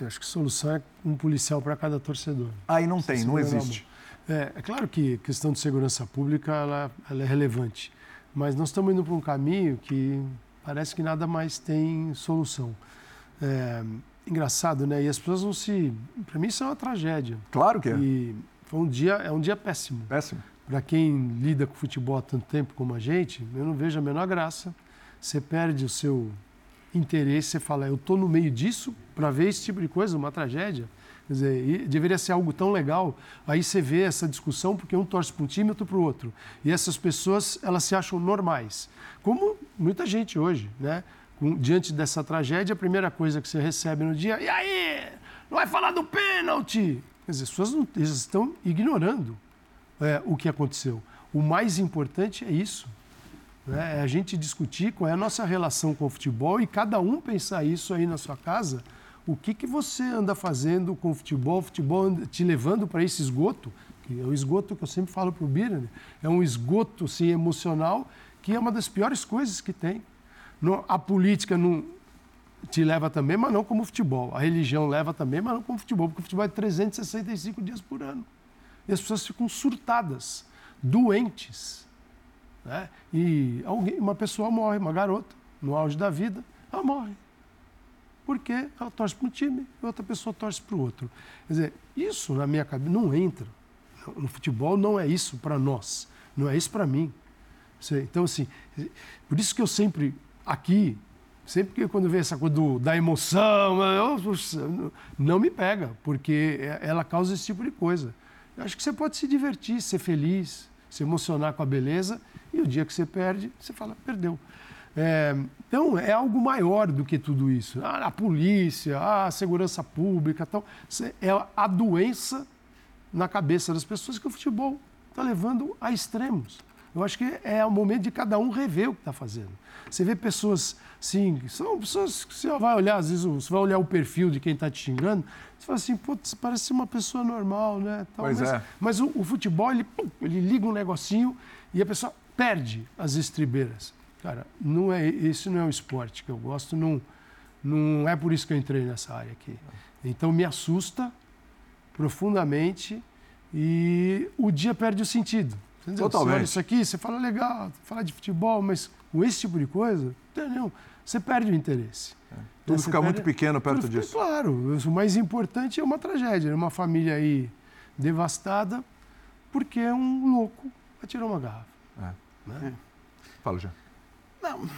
acho que a solução é um policial para cada torcedor. Aí não tem, não existe. É, é claro que a questão de segurança pública ela, ela é relevante, mas nós estamos indo para um caminho que parece que nada mais tem solução. É, engraçado, né? E as pessoas vão se. Para mim, isso é uma tragédia. Claro que é. E foi um dia, é um dia péssimo. Péssimo. Para quem lida com futebol há tanto tempo como a gente, eu não vejo a menor graça. Você perde o seu interesse, você fala, eu estou no meio disso para ver esse tipo de coisa, uma tragédia. Quer dizer, deveria ser algo tão legal. Aí você vê essa discussão porque um torce para um time outro para o outro. E essas pessoas, elas se acham normais. Como muita gente hoje, né? Diante dessa tragédia, a primeira coisa que você recebe no dia, e aí? Não vai falar do pênalti? Quer dizer, as pessoas não, estão ignorando é, o que aconteceu. O mais importante é isso. Né? É a gente discutir qual é a nossa relação com o futebol e cada um pensar isso aí na sua casa o que, que você anda fazendo com o futebol, o futebol te levando para esse esgoto, que é o esgoto que eu sempre falo para o Bira, né? é um esgoto sim, emocional, que é uma das piores coisas que tem. A política não te leva também, mas não como futebol. A religião leva também, mas não como futebol, porque o futebol é 365 dias por ano. E as pessoas ficam surtadas, doentes. Né? E alguém, uma pessoa morre, uma garota, no auge da vida, ela morre porque ela torce para um time e outra pessoa torce para o outro. Quer dizer, isso na minha cabeça não entra. No futebol não é isso para nós, não é isso para mim. Então, assim, por isso que eu sempre, aqui, sempre que quando vem essa coisa do, da emoção, eu, não me pega, porque é, ela causa esse tipo de coisa. Eu acho que você pode se divertir, ser feliz, se emocionar com a beleza, e o dia que você perde, você fala, perdeu. É, então, é algo maior do que tudo isso. Ah, a polícia, a segurança pública, tal. é a doença na cabeça das pessoas que o futebol está levando a extremos. Eu acho que é o momento de cada um rever o que está fazendo. Você vê pessoas, sim, são pessoas que você vai olhar, às vezes você vai olhar o perfil de quem está te xingando, você fala assim, putz, parece uma pessoa normal, né? Tal, pois mas, é. Mas o, o futebol, ele, ele liga um negocinho e a pessoa perde as estribeiras. Cara, não é, esse não é o esporte que eu gosto, não, não é por isso que eu entrei nessa área aqui. Então me assusta profundamente e o dia perde o sentido. Entendeu? Totalmente. Você olha isso aqui, você fala legal, fala de futebol, mas com esse tipo de coisa, entendeu? Você perde o interesse. É. Tudo fica perde... muito pequeno perto Tudo disso. claro, o mais importante é uma tragédia, uma família aí devastada porque um louco atirou uma garrafa. É. Né? É. Fala, já. Não.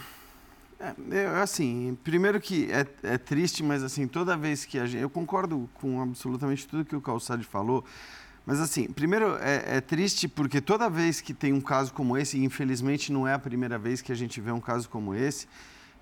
É, assim, primeiro que é, é, triste, mas assim, toda vez que a gente. Eu concordo com absolutamente tudo que o Calçade falou. Mas assim, primeiro é, é, triste porque toda vez que tem um caso como esse, e infelizmente não é a primeira vez que a gente vê um caso como esse.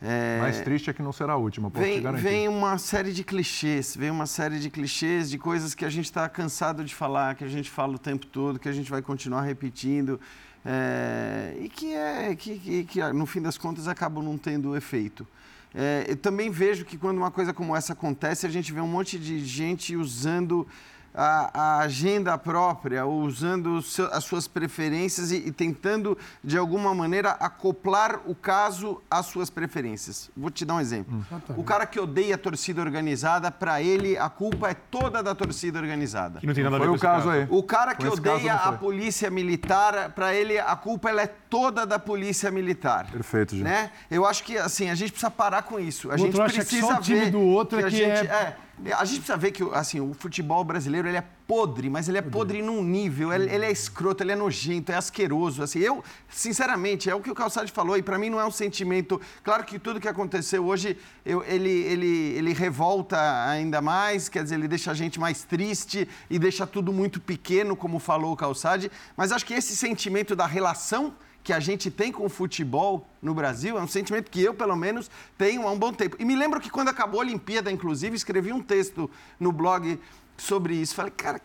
É, Mais triste é que não será a última, posso vem, vem uma série de clichês, vem uma série de clichês de coisas que a gente está cansado de falar, que a gente fala o tempo todo, que a gente vai continuar repetindo. É, e que, é, que, que, que, no fim das contas, acabam não tendo efeito. É, eu também vejo que quando uma coisa como essa acontece, a gente vê um monte de gente usando a, a agenda própria, usando seu, as suas preferências e, e, tentando, de alguma maneira, acoplar o caso às suas preferências. Vou te dar um exemplo. Hum. O cara que odeia a torcida organizada, para ele, a culpa é toda da torcida organizada. Que não tem nada a ver foi com o caso, caso aí. O cara que odeia a polícia militar, para ele, a culpa ela é toda da polícia militar. Perfeito, gente. Né? Eu acho que, assim, a gente precisa parar com isso. A o gente precisa que só o time ver do outro que é que gente, é... é a gente precisa ver que assim, o futebol brasileiro ele é podre, mas ele é podre num nível, ele, ele, é escroto, ele é nojento, é asqueroso. Assim, eu, sinceramente, é o que o Calçade falou, e para mim não é um sentimento. Claro que tudo que aconteceu hoje, eu, ele, ele, ele revolta ainda mais, quer dizer, ele deixa a gente mais triste e deixa tudo muito pequeno, como falou o Calçade, mas acho que esse sentimento da relação que a gente tem com o futebol no Brasil é um sentimento que eu, pelo menos, tenho há um bom tempo. E me lembro que quando acabou a Olimpíada, inclusive, escrevi um texto no blog sobre isso. Falei, cara,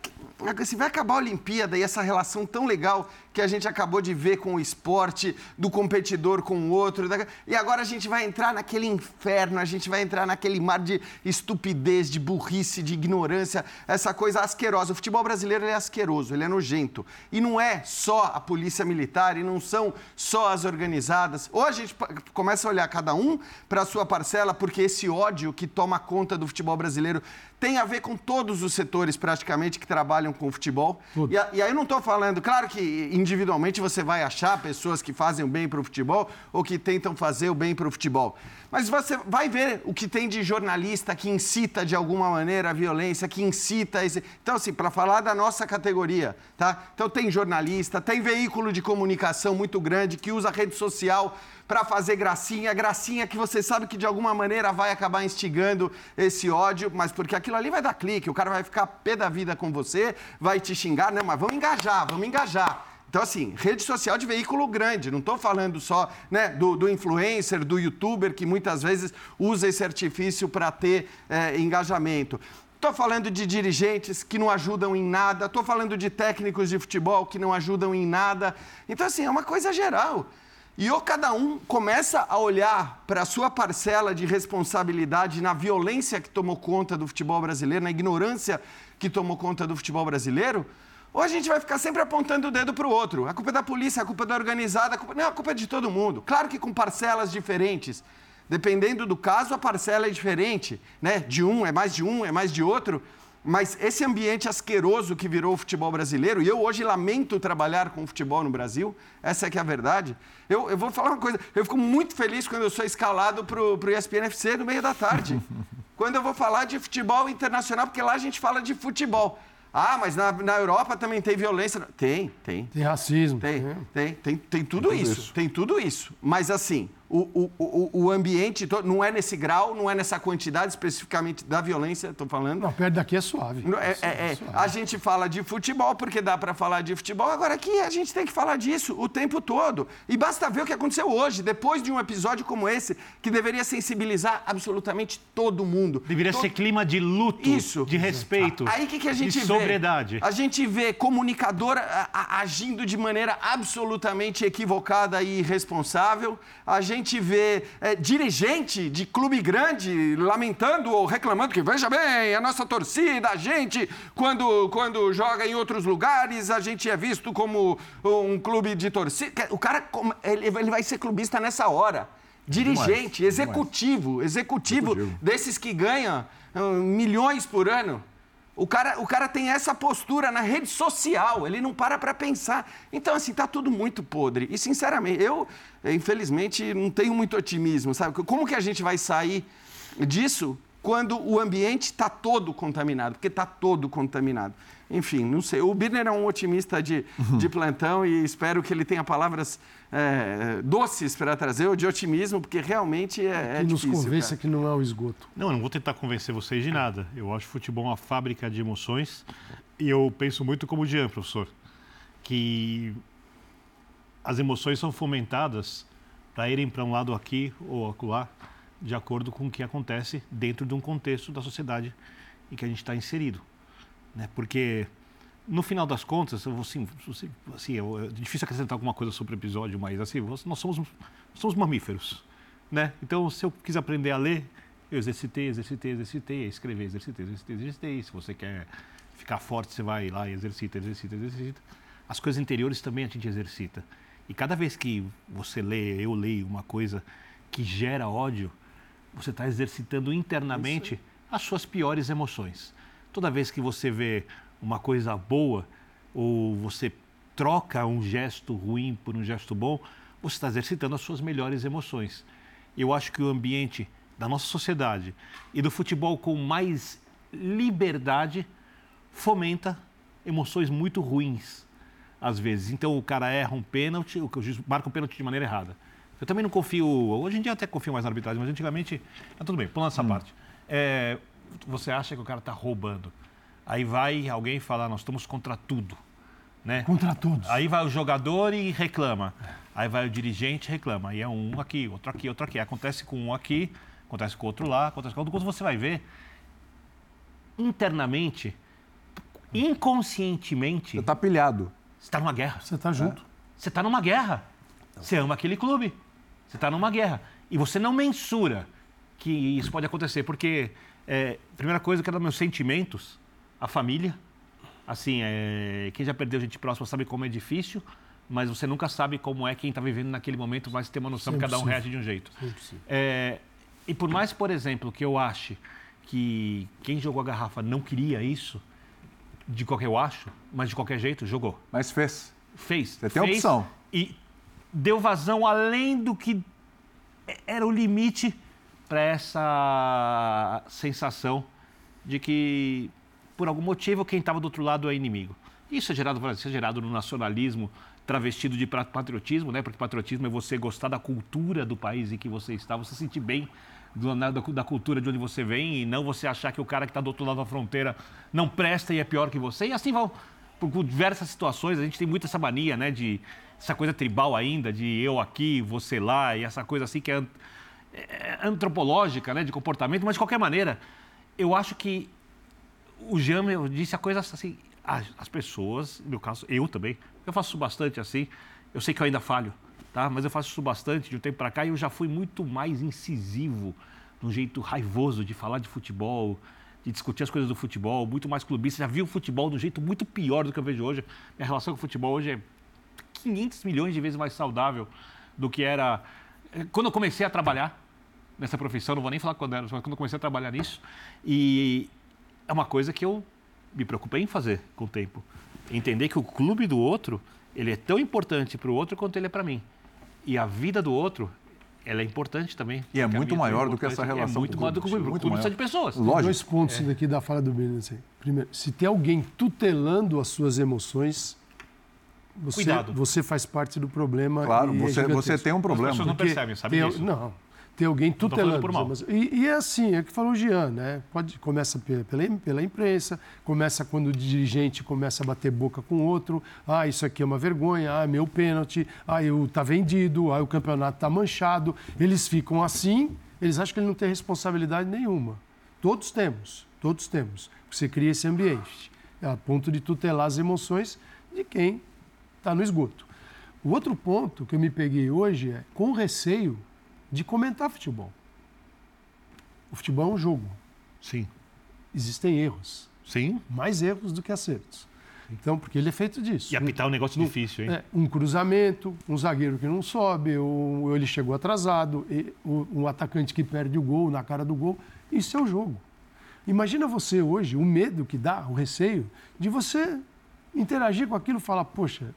se vai acabar a Olimpíada e essa relação tão legal que a gente acabou de ver com o esporte, do competidor com o outro, e agora a gente vai entrar naquele inferno, a gente vai entrar naquele mar de estupidez, de burrice, de ignorância, essa coisa asquerosa. O futebol brasileiro é asqueroso, ele é nojento. E não é só a polícia militar, e não são só as organizadas. Ou a gente começa a olhar cada um para a sua parcela, porque esse ódio que toma conta do futebol brasileiro tem a ver com todos os setores praticamente que trabalham com o futebol. E, e, aí eu não estou falando, claro que individualmente você vai achar pessoas que fazem o bem para o futebol ou que tentam fazer o bem para o futebol. Mas você vai ver o que tem de jornalista que incita de alguma maneira a violência, que incita esse. Então, assim, para falar da nossa categoria, tá? Então tem jornalista, tem veículo de comunicação muito grande que usa rede social para fazer gracinha, gracinha que você sabe que de alguma maneira vai acabar instigando esse ódio, mas porque aquilo ali vai dar clique, o cara vai ficar pé da vida com você, vai te xingar, não, mas vamos engajar, vamos engajar. Então, assim, rede social de veículo grande, não estou falando só né, do, do, influencer, do youtuber, que muitas vezes usa esse artifício para ter é, engajamento. Estou falando de dirigentes que não ajudam em nada, estou falando de técnicos de futebol que não ajudam em nada. Então, assim, é uma coisa geral. E ou cada um começa a olhar para a sua parcela de responsabilidade na violência que tomou conta do futebol brasileiro, na ignorância que tomou conta do futebol brasileiro, ou a gente vai ficar sempre apontando o dedo para o outro. A culpa é da polícia, a culpa é da organizada, a culpa... não, a culpa é de todo mundo. Claro que com parcelas diferentes. Dependendo do caso, a parcela é diferente, né? De um, é mais de um, é mais de outro. Mas esse ambiente asqueroso que virou o futebol brasileiro, e eu hoje lamento trabalhar com o futebol no Brasil, essa é que é a verdade. Eu, eu vou falar uma coisa, eu fico muito feliz quando eu sou escalado para o ESPN FC no meio da tarde. quando eu vou falar de futebol internacional, porque lá a gente fala de futebol. Ah, mas na, na Europa também tem violência. Tem, tem. Tem racismo. Tem, tem, tem, tem, tem tudo, tudo isso, isso. Tem tudo isso. Mas assim, o, o, o, ambiente não é nesse grau, não é nessa quantidade especificamente da violência, estou falando. Não, perto daqui é suave. É, é, é, é suave. A gente fala de futebol porque dá para falar de futebol, agora aqui a gente tem que falar disso o tempo todo. E basta ver o que aconteceu hoje, depois de um episódio como esse, que deveria sensibilizar absolutamente todo mundo. Deveria todo... ser clima de luto, Isso. de respeito, Aí que, que a gente de vê? sobriedade. A gente vê comunicadora agindo de maneira absolutamente equivocada e irresponsável. A gente gente vê é, dirigente de clube grande lamentando ou reclamando que, veja bem, a nossa torcida, a gente, quando, quando joga em outros lugares, a gente é visto como um clube de torcida. O cara, ele, vai ser clubista nessa hora. Dirigente, demais, executivo, demais. executivo, executivo desses que ganham uh, milhões por ano. O cara, o cara tem essa postura na rede social, ele não para para pensar. Então, assim, tá tudo muito podre. E, sinceramente, eu, infelizmente, não tenho muito otimismo, sabe? Como que a gente vai sair disso quando o ambiente está todo contaminado? Porque está todo contaminado. Enfim, não sei. O Birner é um otimista de, uhum. de plantão e espero que ele tenha palavras é, doces para trazer, ou de otimismo, porque realmente é, é que difícil. nos convença que não é o esgoto. Não, eu não vou tentar convencer vocês de nada. Eu acho futebol uma fábrica de emoções e eu penso muito como o Jean, professor, que as emoções são fomentadas para irem para um lado aqui ou acolá, de acordo com o que acontece dentro de um contexto da sociedade em que a gente está inserido. Né? Porque no final das contas, assim, assim, é difícil acrescentar alguma coisa sobre o episódio, mas assim, nós somos, somos mamíferos, né? Então, se eu quis aprender a ler, eu exercitei, exercitei, exercitei, escrever, exercitei, exercitei, exercitei. Se você quer ficar forte, você vai lá e exercita, exercita, exercita. As coisas interiores também a gente exercita. E cada vez que você lê, eu leio uma coisa que gera ódio, você está exercitando internamente as suas piores emoções. Toda vez que você vê uma coisa boa ou você troca um gesto ruim por um gesto bom, você está exercitando as suas melhores emoções. Eu acho que o ambiente da nossa sociedade e do futebol com mais liberdade fomenta emoções muito ruins às vezes. Então o cara erra um pênalti, o juiz marca um pênalti de maneira errada. Eu também não confio, hoje em dia até confio mais na arbitragem, mas antigamente, ah, tudo bem, pulando essa hum. parte. É, você acha que o cara está roubando. Aí vai alguém falar, nós estamos contra tudo. Né? Contra todos. Aí vai o jogador e reclama. Aí vai o dirigente e reclama. Aí é um aqui, outro aqui, outro aqui. Acontece com um aqui, acontece com outro lá, acontece com outro. Quando você vai ver, internamente, inconscientemente. Você está pilhado. Você está numa guerra. Você está junto. É. Você está numa guerra. Você ama aquele clube. Você está numa guerra. E você não mensura que isso pode acontecer. Porque, é, primeira coisa, eu quero dar meus sentimentos à família. Assim, é, quem já perdeu gente próxima sabe como é difícil, mas você nunca sabe como é quem está vivendo naquele momento, vai ter uma noção que cada um reage de um jeito. É, e por mais, por exemplo, que eu ache que quem jogou a garrafa não queria isso, de qualquer eu acho, mas de qualquer jeito jogou. Mas fez. Fez. Você tem fez, opção. E deu vazão além do que era o limite para essa sensação de que, por algum motivo, quem estava do outro lado é inimigo. Isso é gerado, isso é gerado no nacionalismo travestido de patriotismo, né? Porque patriotismo é você gostar da cultura do país em que você está, você se sentir bem né, da, da cultura de onde você vem e não você achar que o cara que está do outro lado da fronteira não presta e é pior que você. E assim vão por, diversas situações. A gente tem muito essa mania, né, de essa coisa tribal ainda, de eu aqui, você lá, e essa coisa assim que é antropológica, né, de comportamento. Mas de qualquer maneira, eu acho que o Jean disse a coisa assim, as pessoas, no meu caso, eu também, eu faço bastante assim. Eu sei que eu ainda falho tá? Mas eu faço isso bastante de um tempo para cá e eu já fui muito mais incisivo, num jeito raivoso de falar de futebol, de discutir as coisas do futebol, muito mais clubista. Já vi o futebol de um jeito muito pior do que eu vejo hoje. Minha relação com o futebol hoje é 500 milhões de vezes mais saudável do que era eh, quando eu comecei a trabalhar nessa profissão. Não vou nem falar quando era, mas quando eu comecei a trabalhar nisso. E é uma coisa que eu me preocupei em fazer com o tempo. Entender que o clube do outro, ele é tão importante para o outro quanto ele é para mim. E a vida do outro, ela é importante também. E é muito maior do que essa relação. É muito maior do que o clube. Muito maior. de pessoas. Lógico. Dois pontos é. daqui da fala do Bino. Assim. Primeiro, se tem alguém tutelando as suas emoções, você, Cuidado. você faz parte do problema. Claro, você, é você tem um problema. As pessoas não percebem, sabe tem, disso? Não, ter alguém tutelando. E, e, é assim, é o que falou o Jean, né? Pode, começa pela, pela imprensa, começa quando o dirigente começa a bater boca com o outro. Ah, isso aqui é uma vergonha, ah, meu pênalti, ah, eu tá vendido, ah, o campeonato tá manchado. Eles ficam assim, eles acham que ele não tem responsabilidade nenhuma. Todos temos, todos temos. Você cria esse ambiente, a ponto de tutelar as emoções de quem está no esgoto. O outro ponto que eu me peguei hoje é, com receio de comentar futebol. O futebol é um jogo. Sim. Existem erros. Sim. Mais erros do que acertos. Então, porque ele é feito disso. E apitar é um negócio um, difícil, hein? É, um cruzamento, um zagueiro que não sobe, ou, ou ele chegou atrasado, e, um atacante que perde o gol na cara do gol. Isso é o jogo. Imagina você hoje, o medo que dá, o receio, de você interagir com aquilo e falar, poxa,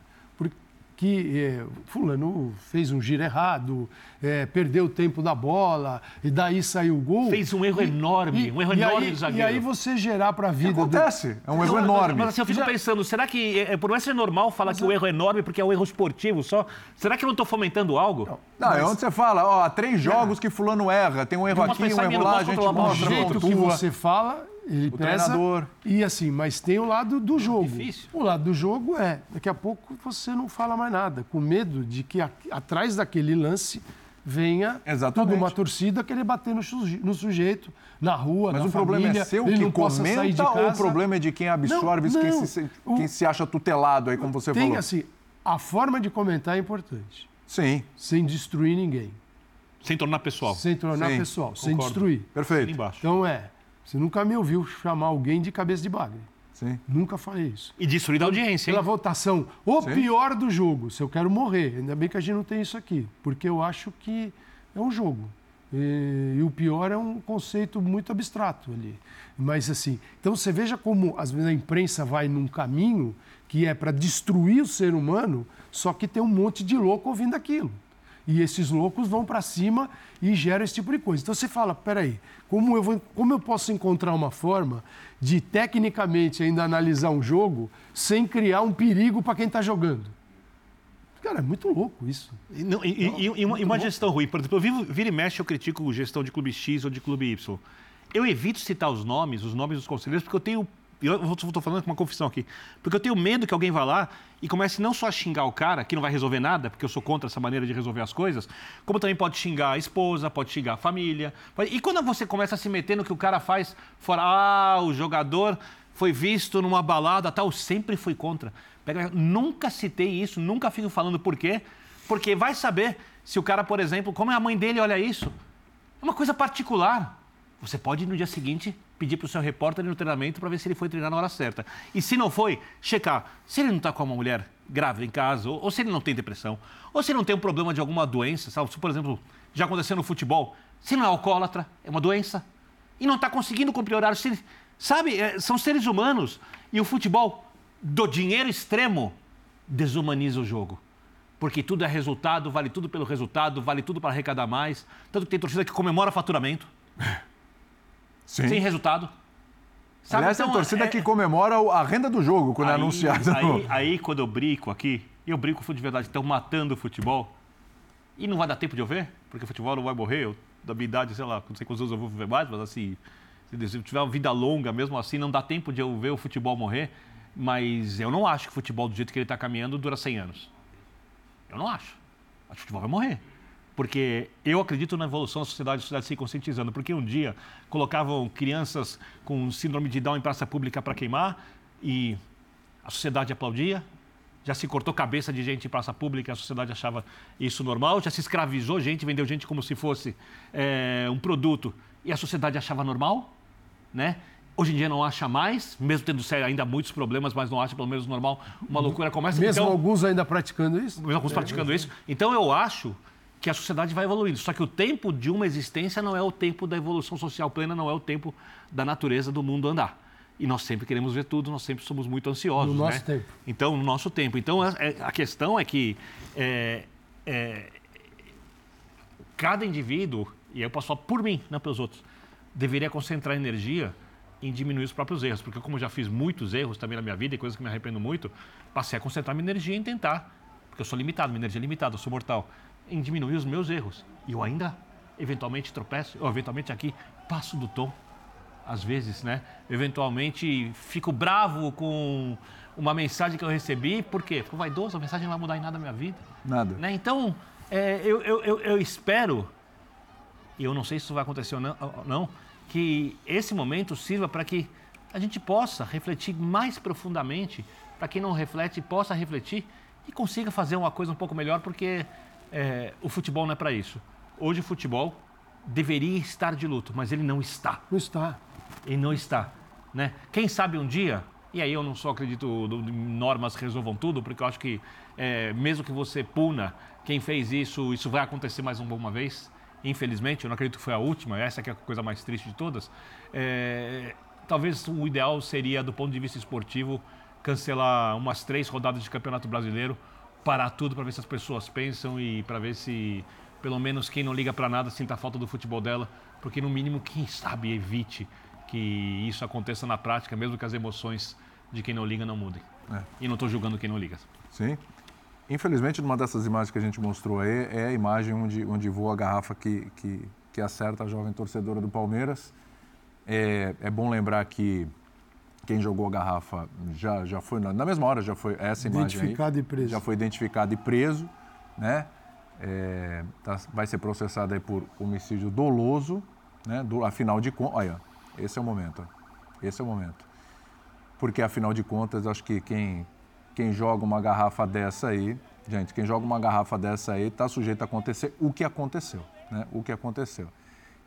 que é, fulano fez um giro errado, é, perdeu o tempo da bola, e daí saiu o gol. Fez um erro e, enorme, e, um erro enorme aí, do zagueiro. E aí você gerar para a vida... Acontece, do... é um erro enorme. Mas, assim, eu fico Já... pensando, será que, é, por mais ser normal falar mas, que o erro é enorme porque é um erro esportivo só, será que eu não estou fomentando algo? Não, não mas... é onde você fala, ó, há três jogos que fulano erra, tem um erro aqui, um erro lá, a gente mostra, O jeito que você fala ele o pesa, treinador. E assim, mas tem o lado do jogo. Difícil. O lado do jogo é, daqui a pouco você não fala mais nada, com medo de que a, atrás daquele lance venha Exatamente. toda uma torcida querer bater no, no sujeito, na rua, Mas na o problema é seu que comenta ou o problema é de quem absorve, não, não, quem, se, quem o, se acha tutelado aí, como você tem, falou? Tem assim, a forma de comentar é importante. Sim. Sem destruir ninguém. Sem tornar pessoal. Sem tornar Sim, pessoal, concordo. sem destruir. Perfeito. Então é, você nunca me ouviu chamar alguém de cabeça de bagre. Sim. Nunca falei isso. E destruir a audiência, Pela hein? votação, o Sim. pior do jogo, se eu quero morrer. Ainda bem que a gente não tem isso aqui, porque eu acho que é um jogo. E, e o pior é um conceito muito abstrato ali. Mas assim, então você veja como às vezes a imprensa vai num caminho que é para destruir o ser humano, só que tem um monte de louco ouvindo aquilo. E esses loucos vão para cima e geram esse tipo de coisa. Então você fala, peraí, como eu, vou, como eu posso encontrar uma forma de tecnicamente ainda analisar um jogo sem criar um perigo para quem está jogando? Cara, é muito louco isso. E, não, e- e- e uma, e uma gestão ruim. Por exemplo, eu vivo, vira e mexe, eu critico gestão de clube X ou de clube Y. Eu evito citar os nomes, os nomes dos conselheiros, porque eu tenho. Eu estou falando com uma confissão aqui. Porque eu tenho medo que alguém vá lá e comece não só a xingar o cara, que não vai resolver nada, porque eu sou contra essa maneira de resolver as coisas, como também pode xingar a esposa, pode xingar a família. E quando você começa a se meter no que o cara faz fora, ah, o jogador foi visto numa balada, tal, sempre fui contra. Pega- Nunca citei isso, nunca fico falando por quê. Porque vai saber se o cara, por exemplo, como é a mãe dele olha isso. É uma coisa particular. Você pode no dia seguinte pedir para o seu repórter no treinamento para ver se ele foi treinar na hora certa. E se não foi, checar se ele não está com uma mulher grávida em casa, ou, ou se ele não tem depressão, ou se ele não tem um problema de alguma doença, sabe? Se, por exemplo, já aconteceu no futebol, se não é alcoólatra, é uma doença, e não está conseguindo cumprir horário, se, sabe? É, são seres humanos. E o futebol, do dinheiro extremo, desumaniza o jogo. Porque tudo é resultado, vale tudo pelo resultado, vale tudo para arrecadar mais. Tanto que tem torcida que comemora faturamento, Sim. sem resultado. Sabe? Aliás, tem Então, torcida é- que comemora a renda do jogo quando é aí, anunciado. Aí, aí, quando eu brinco aqui, eu brinco de verdade, estão matando o futebol. E não vai dar tempo de eu ver, porque o futebol não vai morrer. Eu, da minha idade, sei lá, não sei quantos anos eu vou viver mais, mas assim, se eu tiver uma vida longa mesmo assim, não dá tempo de eu ver o futebol morrer. Mas eu não acho que o futebol, do jeito que ele está caminhando, dura 100 anos. Eu não acho. Acho que o futebol vai morrer. Porque eu acredito na evolução da sociedade, a sociedade se conscientizando. Porque um dia colocavam crianças com síndrome de Down em praça pública para queimar e a sociedade aplaudia. Já se cortou cabeça de gente em praça pública, a sociedade achava isso normal. Já se escravizou gente, vendeu gente como se fosse eh, um produto e a sociedade achava normal, né? Hoje em dia não acha mais, mesmo tendo sério, ainda muitos problemas, mas não acha pelo menos normal. Uma loucura começa. Mesmo então, alguns ainda praticando isso? mesmo alguns praticando isso. Então eu acho que a sociedade vai evoluindo. Só que o tempo de uma existência não é o tempo da evolução social plena, não é o tempo da natureza do mundo andar. E nós sempre queremos ver tudo, nós sempre somos muito ansiosos. No né? nosso tempo. Então, no nosso tempo. Então, a, é- a questão é que é, é, cada indivíduo, e eu posso falar por mim, não pelos outros, deveria concentrar energia em diminuir os próprios erros. Porque como eu já fiz muitos erros também na minha vida e coisas que me arrependo muito, passei a concentrar minha energia em tentar, porque eu sou limitado, minha energia é limitada, eu sou mortal, em diminuir os meus erros. E eu ainda, eventualmente, tropeço, ou eventualmente aqui, passo do tom às vezes, né? Eventualmente fico bravo com uma mensagem que eu recebi, por quê? Fico vaidoso, a mensagem não vai mudar em nada na minha vida. Nada. Né? Então, é, eu, eu, eu, eu espero, e eu não sei se isso vai acontecer ou não, ou não, que esse momento sirva para que a gente possa refletir mais profundamente, para quem não reflete, possa refletir e consiga fazer uma coisa um pouco melhor, porque é, o futebol não é para isso. Hoje o futebol deveria estar de luto, mas ele não está Não está. e não está. Né? Quem sabe um dia, e aí eu não só acredito normas resolvam tudo, porque eu acho que é, mesmo que você puna quem fez isso, isso vai acontecer mais uma, uma vez. Infelizmente, eu não acredito que foi a última, essa que é a coisa mais triste de todas. É, talvez o ideal seria, do ponto de vista esportivo, cancelar umas três rodadas de campeonato brasileiro, parar tudo para ver se as pessoas pensam e para ver se pelo menos quem não liga para nada sinta a falta do futebol dela, porque no mínimo quem sabe evite que isso aconteça na prática, mesmo que as emoções de quem não liga não mudem. É. E não estou julgando quem não liga. Sim. Infelizmente, numa dessas imagens que a gente mostrou aí, é a imagem onde, onde voa a garrafa que, que, que acerta a jovem torcedora do Palmeiras. É, é bom lembrar que quem jogou a garrafa já, já foi, na, na mesma hora já foi essa imagem Identificado aí, e preso. Já foi identificado e preso, né? É, tá- vai ser processado aí por homicídio doloso, né? Do, afinal de contas, olha, esse é o momento, ó. esse é o momento. Porque, afinal de contas, acho que quem, quem joga uma garrafa dessa aí, gente, quem joga uma garrafa dessa aí está sujeito a acontecer o que aconteceu, né? O que aconteceu.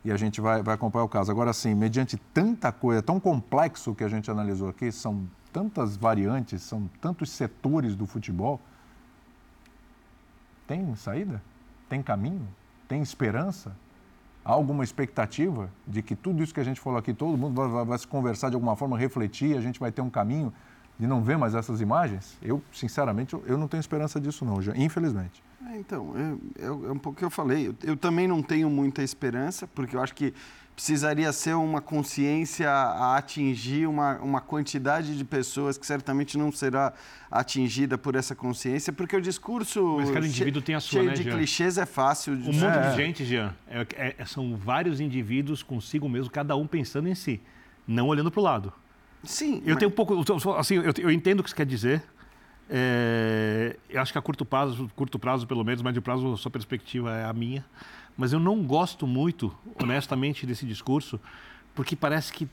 E a gente vai, vai acompanhar o caso. Agora, sim, mediante tanta coisa, tão complexo que a gente analisou aqui, são tantas variantes, são tantos setores do futebol. Tem saída? Tem caminho? Tem esperança? Há alguma expectativa de que tudo isso que a gente falou aqui, todo mundo vai, vai, se conversar de alguma forma, refletir, a gente vai ter um caminho de não ver mais essas imagens? Eu, sinceramente, eu, eu não tenho esperança disso não, já, infelizmente. É, então, é, é, é, um pouco o que eu falei. Eu, eu, também não tenho muita esperança, porque eu acho que precisaria ser uma consciência a atingir uma, uma quantidade de pessoas que certamente não será atingida por essa consciência, porque o discurso Mas cada indivíduo tem a sua, cheio né, de Jean? clichês é fácil. De... O mundo é. de gente, Jean, é, é, são vários indivíduos consigo mesmo, cada um pensando em si, não olhando para o lado. Sim. Eu mas... tenho um pouco, assim, eu, eu entendo o que você quer dizer. É, eu acho que a curto prazo, curto prazo pelo menos, médio prazo, sua perspectiva é a minha. Mas eu não gosto muito, honestamente, desse discurso, porque parece que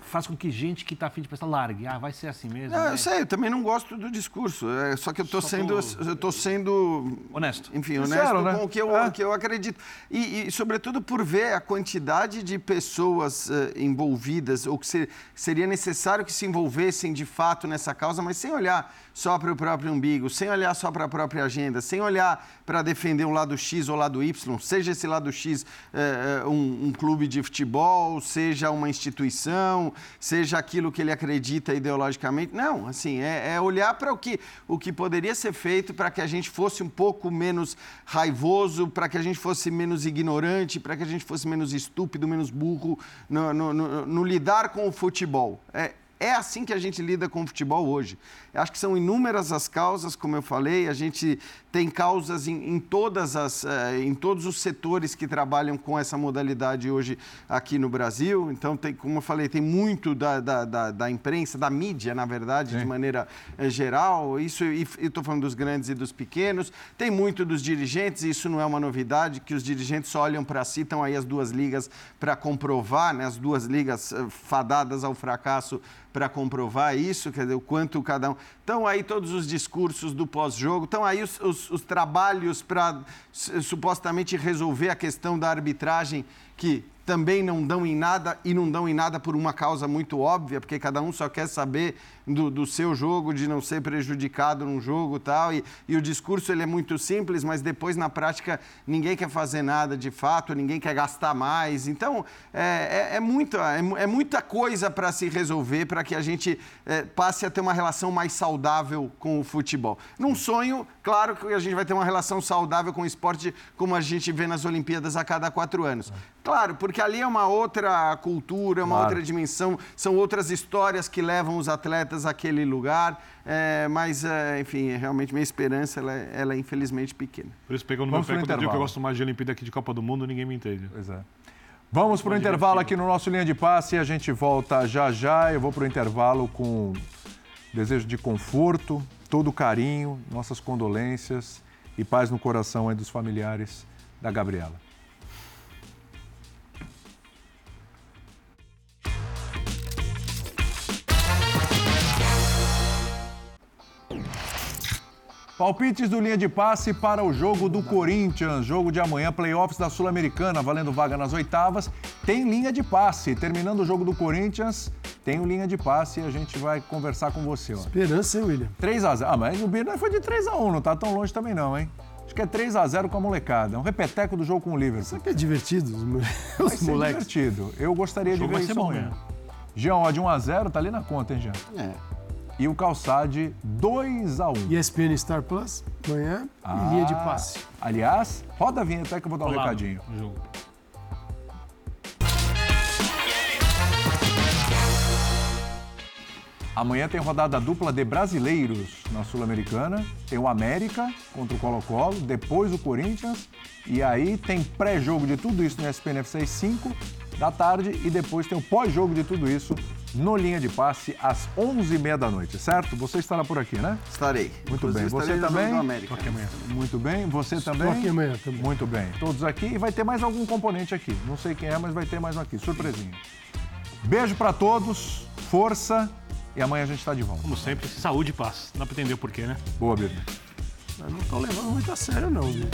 faz com que gente que está afim de prestar largue. Ah, vai ser assim mesmo. Não, né? eu sei, eu também não gosto do discurso. É, só que eu estou sendo, eu tô sendo honesto. Enfim, honesto Sincero, né? com o que eu, é. que eu acredito. E, e, sobretudo, por ver a quantidade de pessoas uh, envolvidas, ou que ser, seria necessário que se envolvessem de fato nessa causa, mas sem olhar só para o próprio umbigo, sem olhar só para a própria agenda, sem olhar para defender um lado X ou lado Y, seja esse lado X uh, um, um clube de futebol, seja uma instituição, seja aquilo que ele acredita ideologicamente. Não, assim, é, é olhar para o que, o que poderia ser feito para que a gente fosse um pouco menos raivoso, para que a gente fosse menos ignorante, para que a gente fosse menos estúpido, menos burro no, no, no, no lidar com o futebol. É, é assim que a gente lida com o futebol hoje. Acho que são inúmeras as causas, como eu falei, a gente tem causas em, em todas as, eh, em todos os setores que trabalham com essa modalidade hoje aqui no Brasil. Então, tem, como eu falei, tem muito da, da, da, da imprensa, da mídia, na verdade, Sim. de maneira eh, geral. Isso, e estou falando dos grandes e dos pequenos. Tem muito dos dirigentes, e isso não é uma novidade, que os dirigentes olham para si, estão aí as duas ligas para comprovar, né, as duas ligas eh, fadadas ao fracasso para comprovar isso, quer dizer, o quanto cada um. Estão aí todos os discursos do pós-jogo, estão aí os, os, os trabalhos para supostamente resolver a questão da arbitragem, que também não dão em nada e não dão em nada por uma causa muito óbvia, porque cada um só quer saber do, do seu jogo, de não ser prejudicado num jogo tal, e, e o discurso ele é muito simples, mas depois na prática ninguém quer fazer nada de fato, ninguém quer gastar mais. Então é, é, é muita, é, é, muita coisa para se resolver para que a gente é, passe a ter uma relação mais saudável com o futebol. Num sonho, claro que a gente vai ter uma relação saudável com o esporte como a gente vê nas Olimpíadas a cada quatro anos. Claro, porque ali é uma outra cultura, uma claro. outra dimensão, são outras histórias que levam os atletas àquele lugar. É, mas, é, enfim, realmente minha esperança ela, é, ela é infelizmente pequena. Por isso, pegando no meu pé, quando eu digo que eu gosto mais de Olimpíada que de Copa do Mundo, ninguém me entende. Pois é. Vamos para o intervalo aqui no nosso Linha de Passe e a gente volta já já. Eu vou para o intervalo com desejo de conforto, todo carinho, nossas condolências e paz no coração dos familiares da Gabriela. Palpites do linha de passe para o jogo do Corinthians, jogo de amanhã, playoffs da Sul-Americana, valendo vaga nas oitavas. Tem linha de passe. Terminando o jogo do Corinthians, tem o linha de passe e a gente vai conversar com você. Ó. Esperança, hein, William? 3x0. Ah, mas o Birner foi de 3x1, não tá tão longe também não, hein? Acho que é 3x0 com a molecada. É um repeteco do jogo com o Liverpool. Será que é divertido os, vai ser moleques? divertido. Eu gostaria de ver vai isso ser bom, amanhã. Né? Jean, ó, de 1x0, tá ali na conta, hein, Jean? É e o Calçade 2 a 1 ESPN Star Plus, manhã ah, e linha de passe. Aliás, roda a vinheta que eu vou dar um Olá, recadinho. Jogo. Amanhã tem rodada dupla de brasileiros na Sul-Americana. Tem o América contra o Colo-Colo, depois o Corinthians. E aí tem pré-jogo de tudo isso no ESPN FC 5 da tarde e depois tem o pós-jogo de tudo isso no Linha de Passe às 11h30 da noite, certo? Você estará por aqui, né? Estarei. Muito bem. Você também? Aqui amanhã. Muito bem. Você também? Estou aqui amanhã também. Muito bem. Todos aqui e vai ter mais algum componente aqui. Não sei quem é, mas vai ter mais um aqui. Surpresinha. Beijo para todos, força e amanhã a gente está de volta. Como sempre, saúde e paz. Não dá para entender o porquê, né? Boa, Birna. Não estou levando muito a sério, não, viu?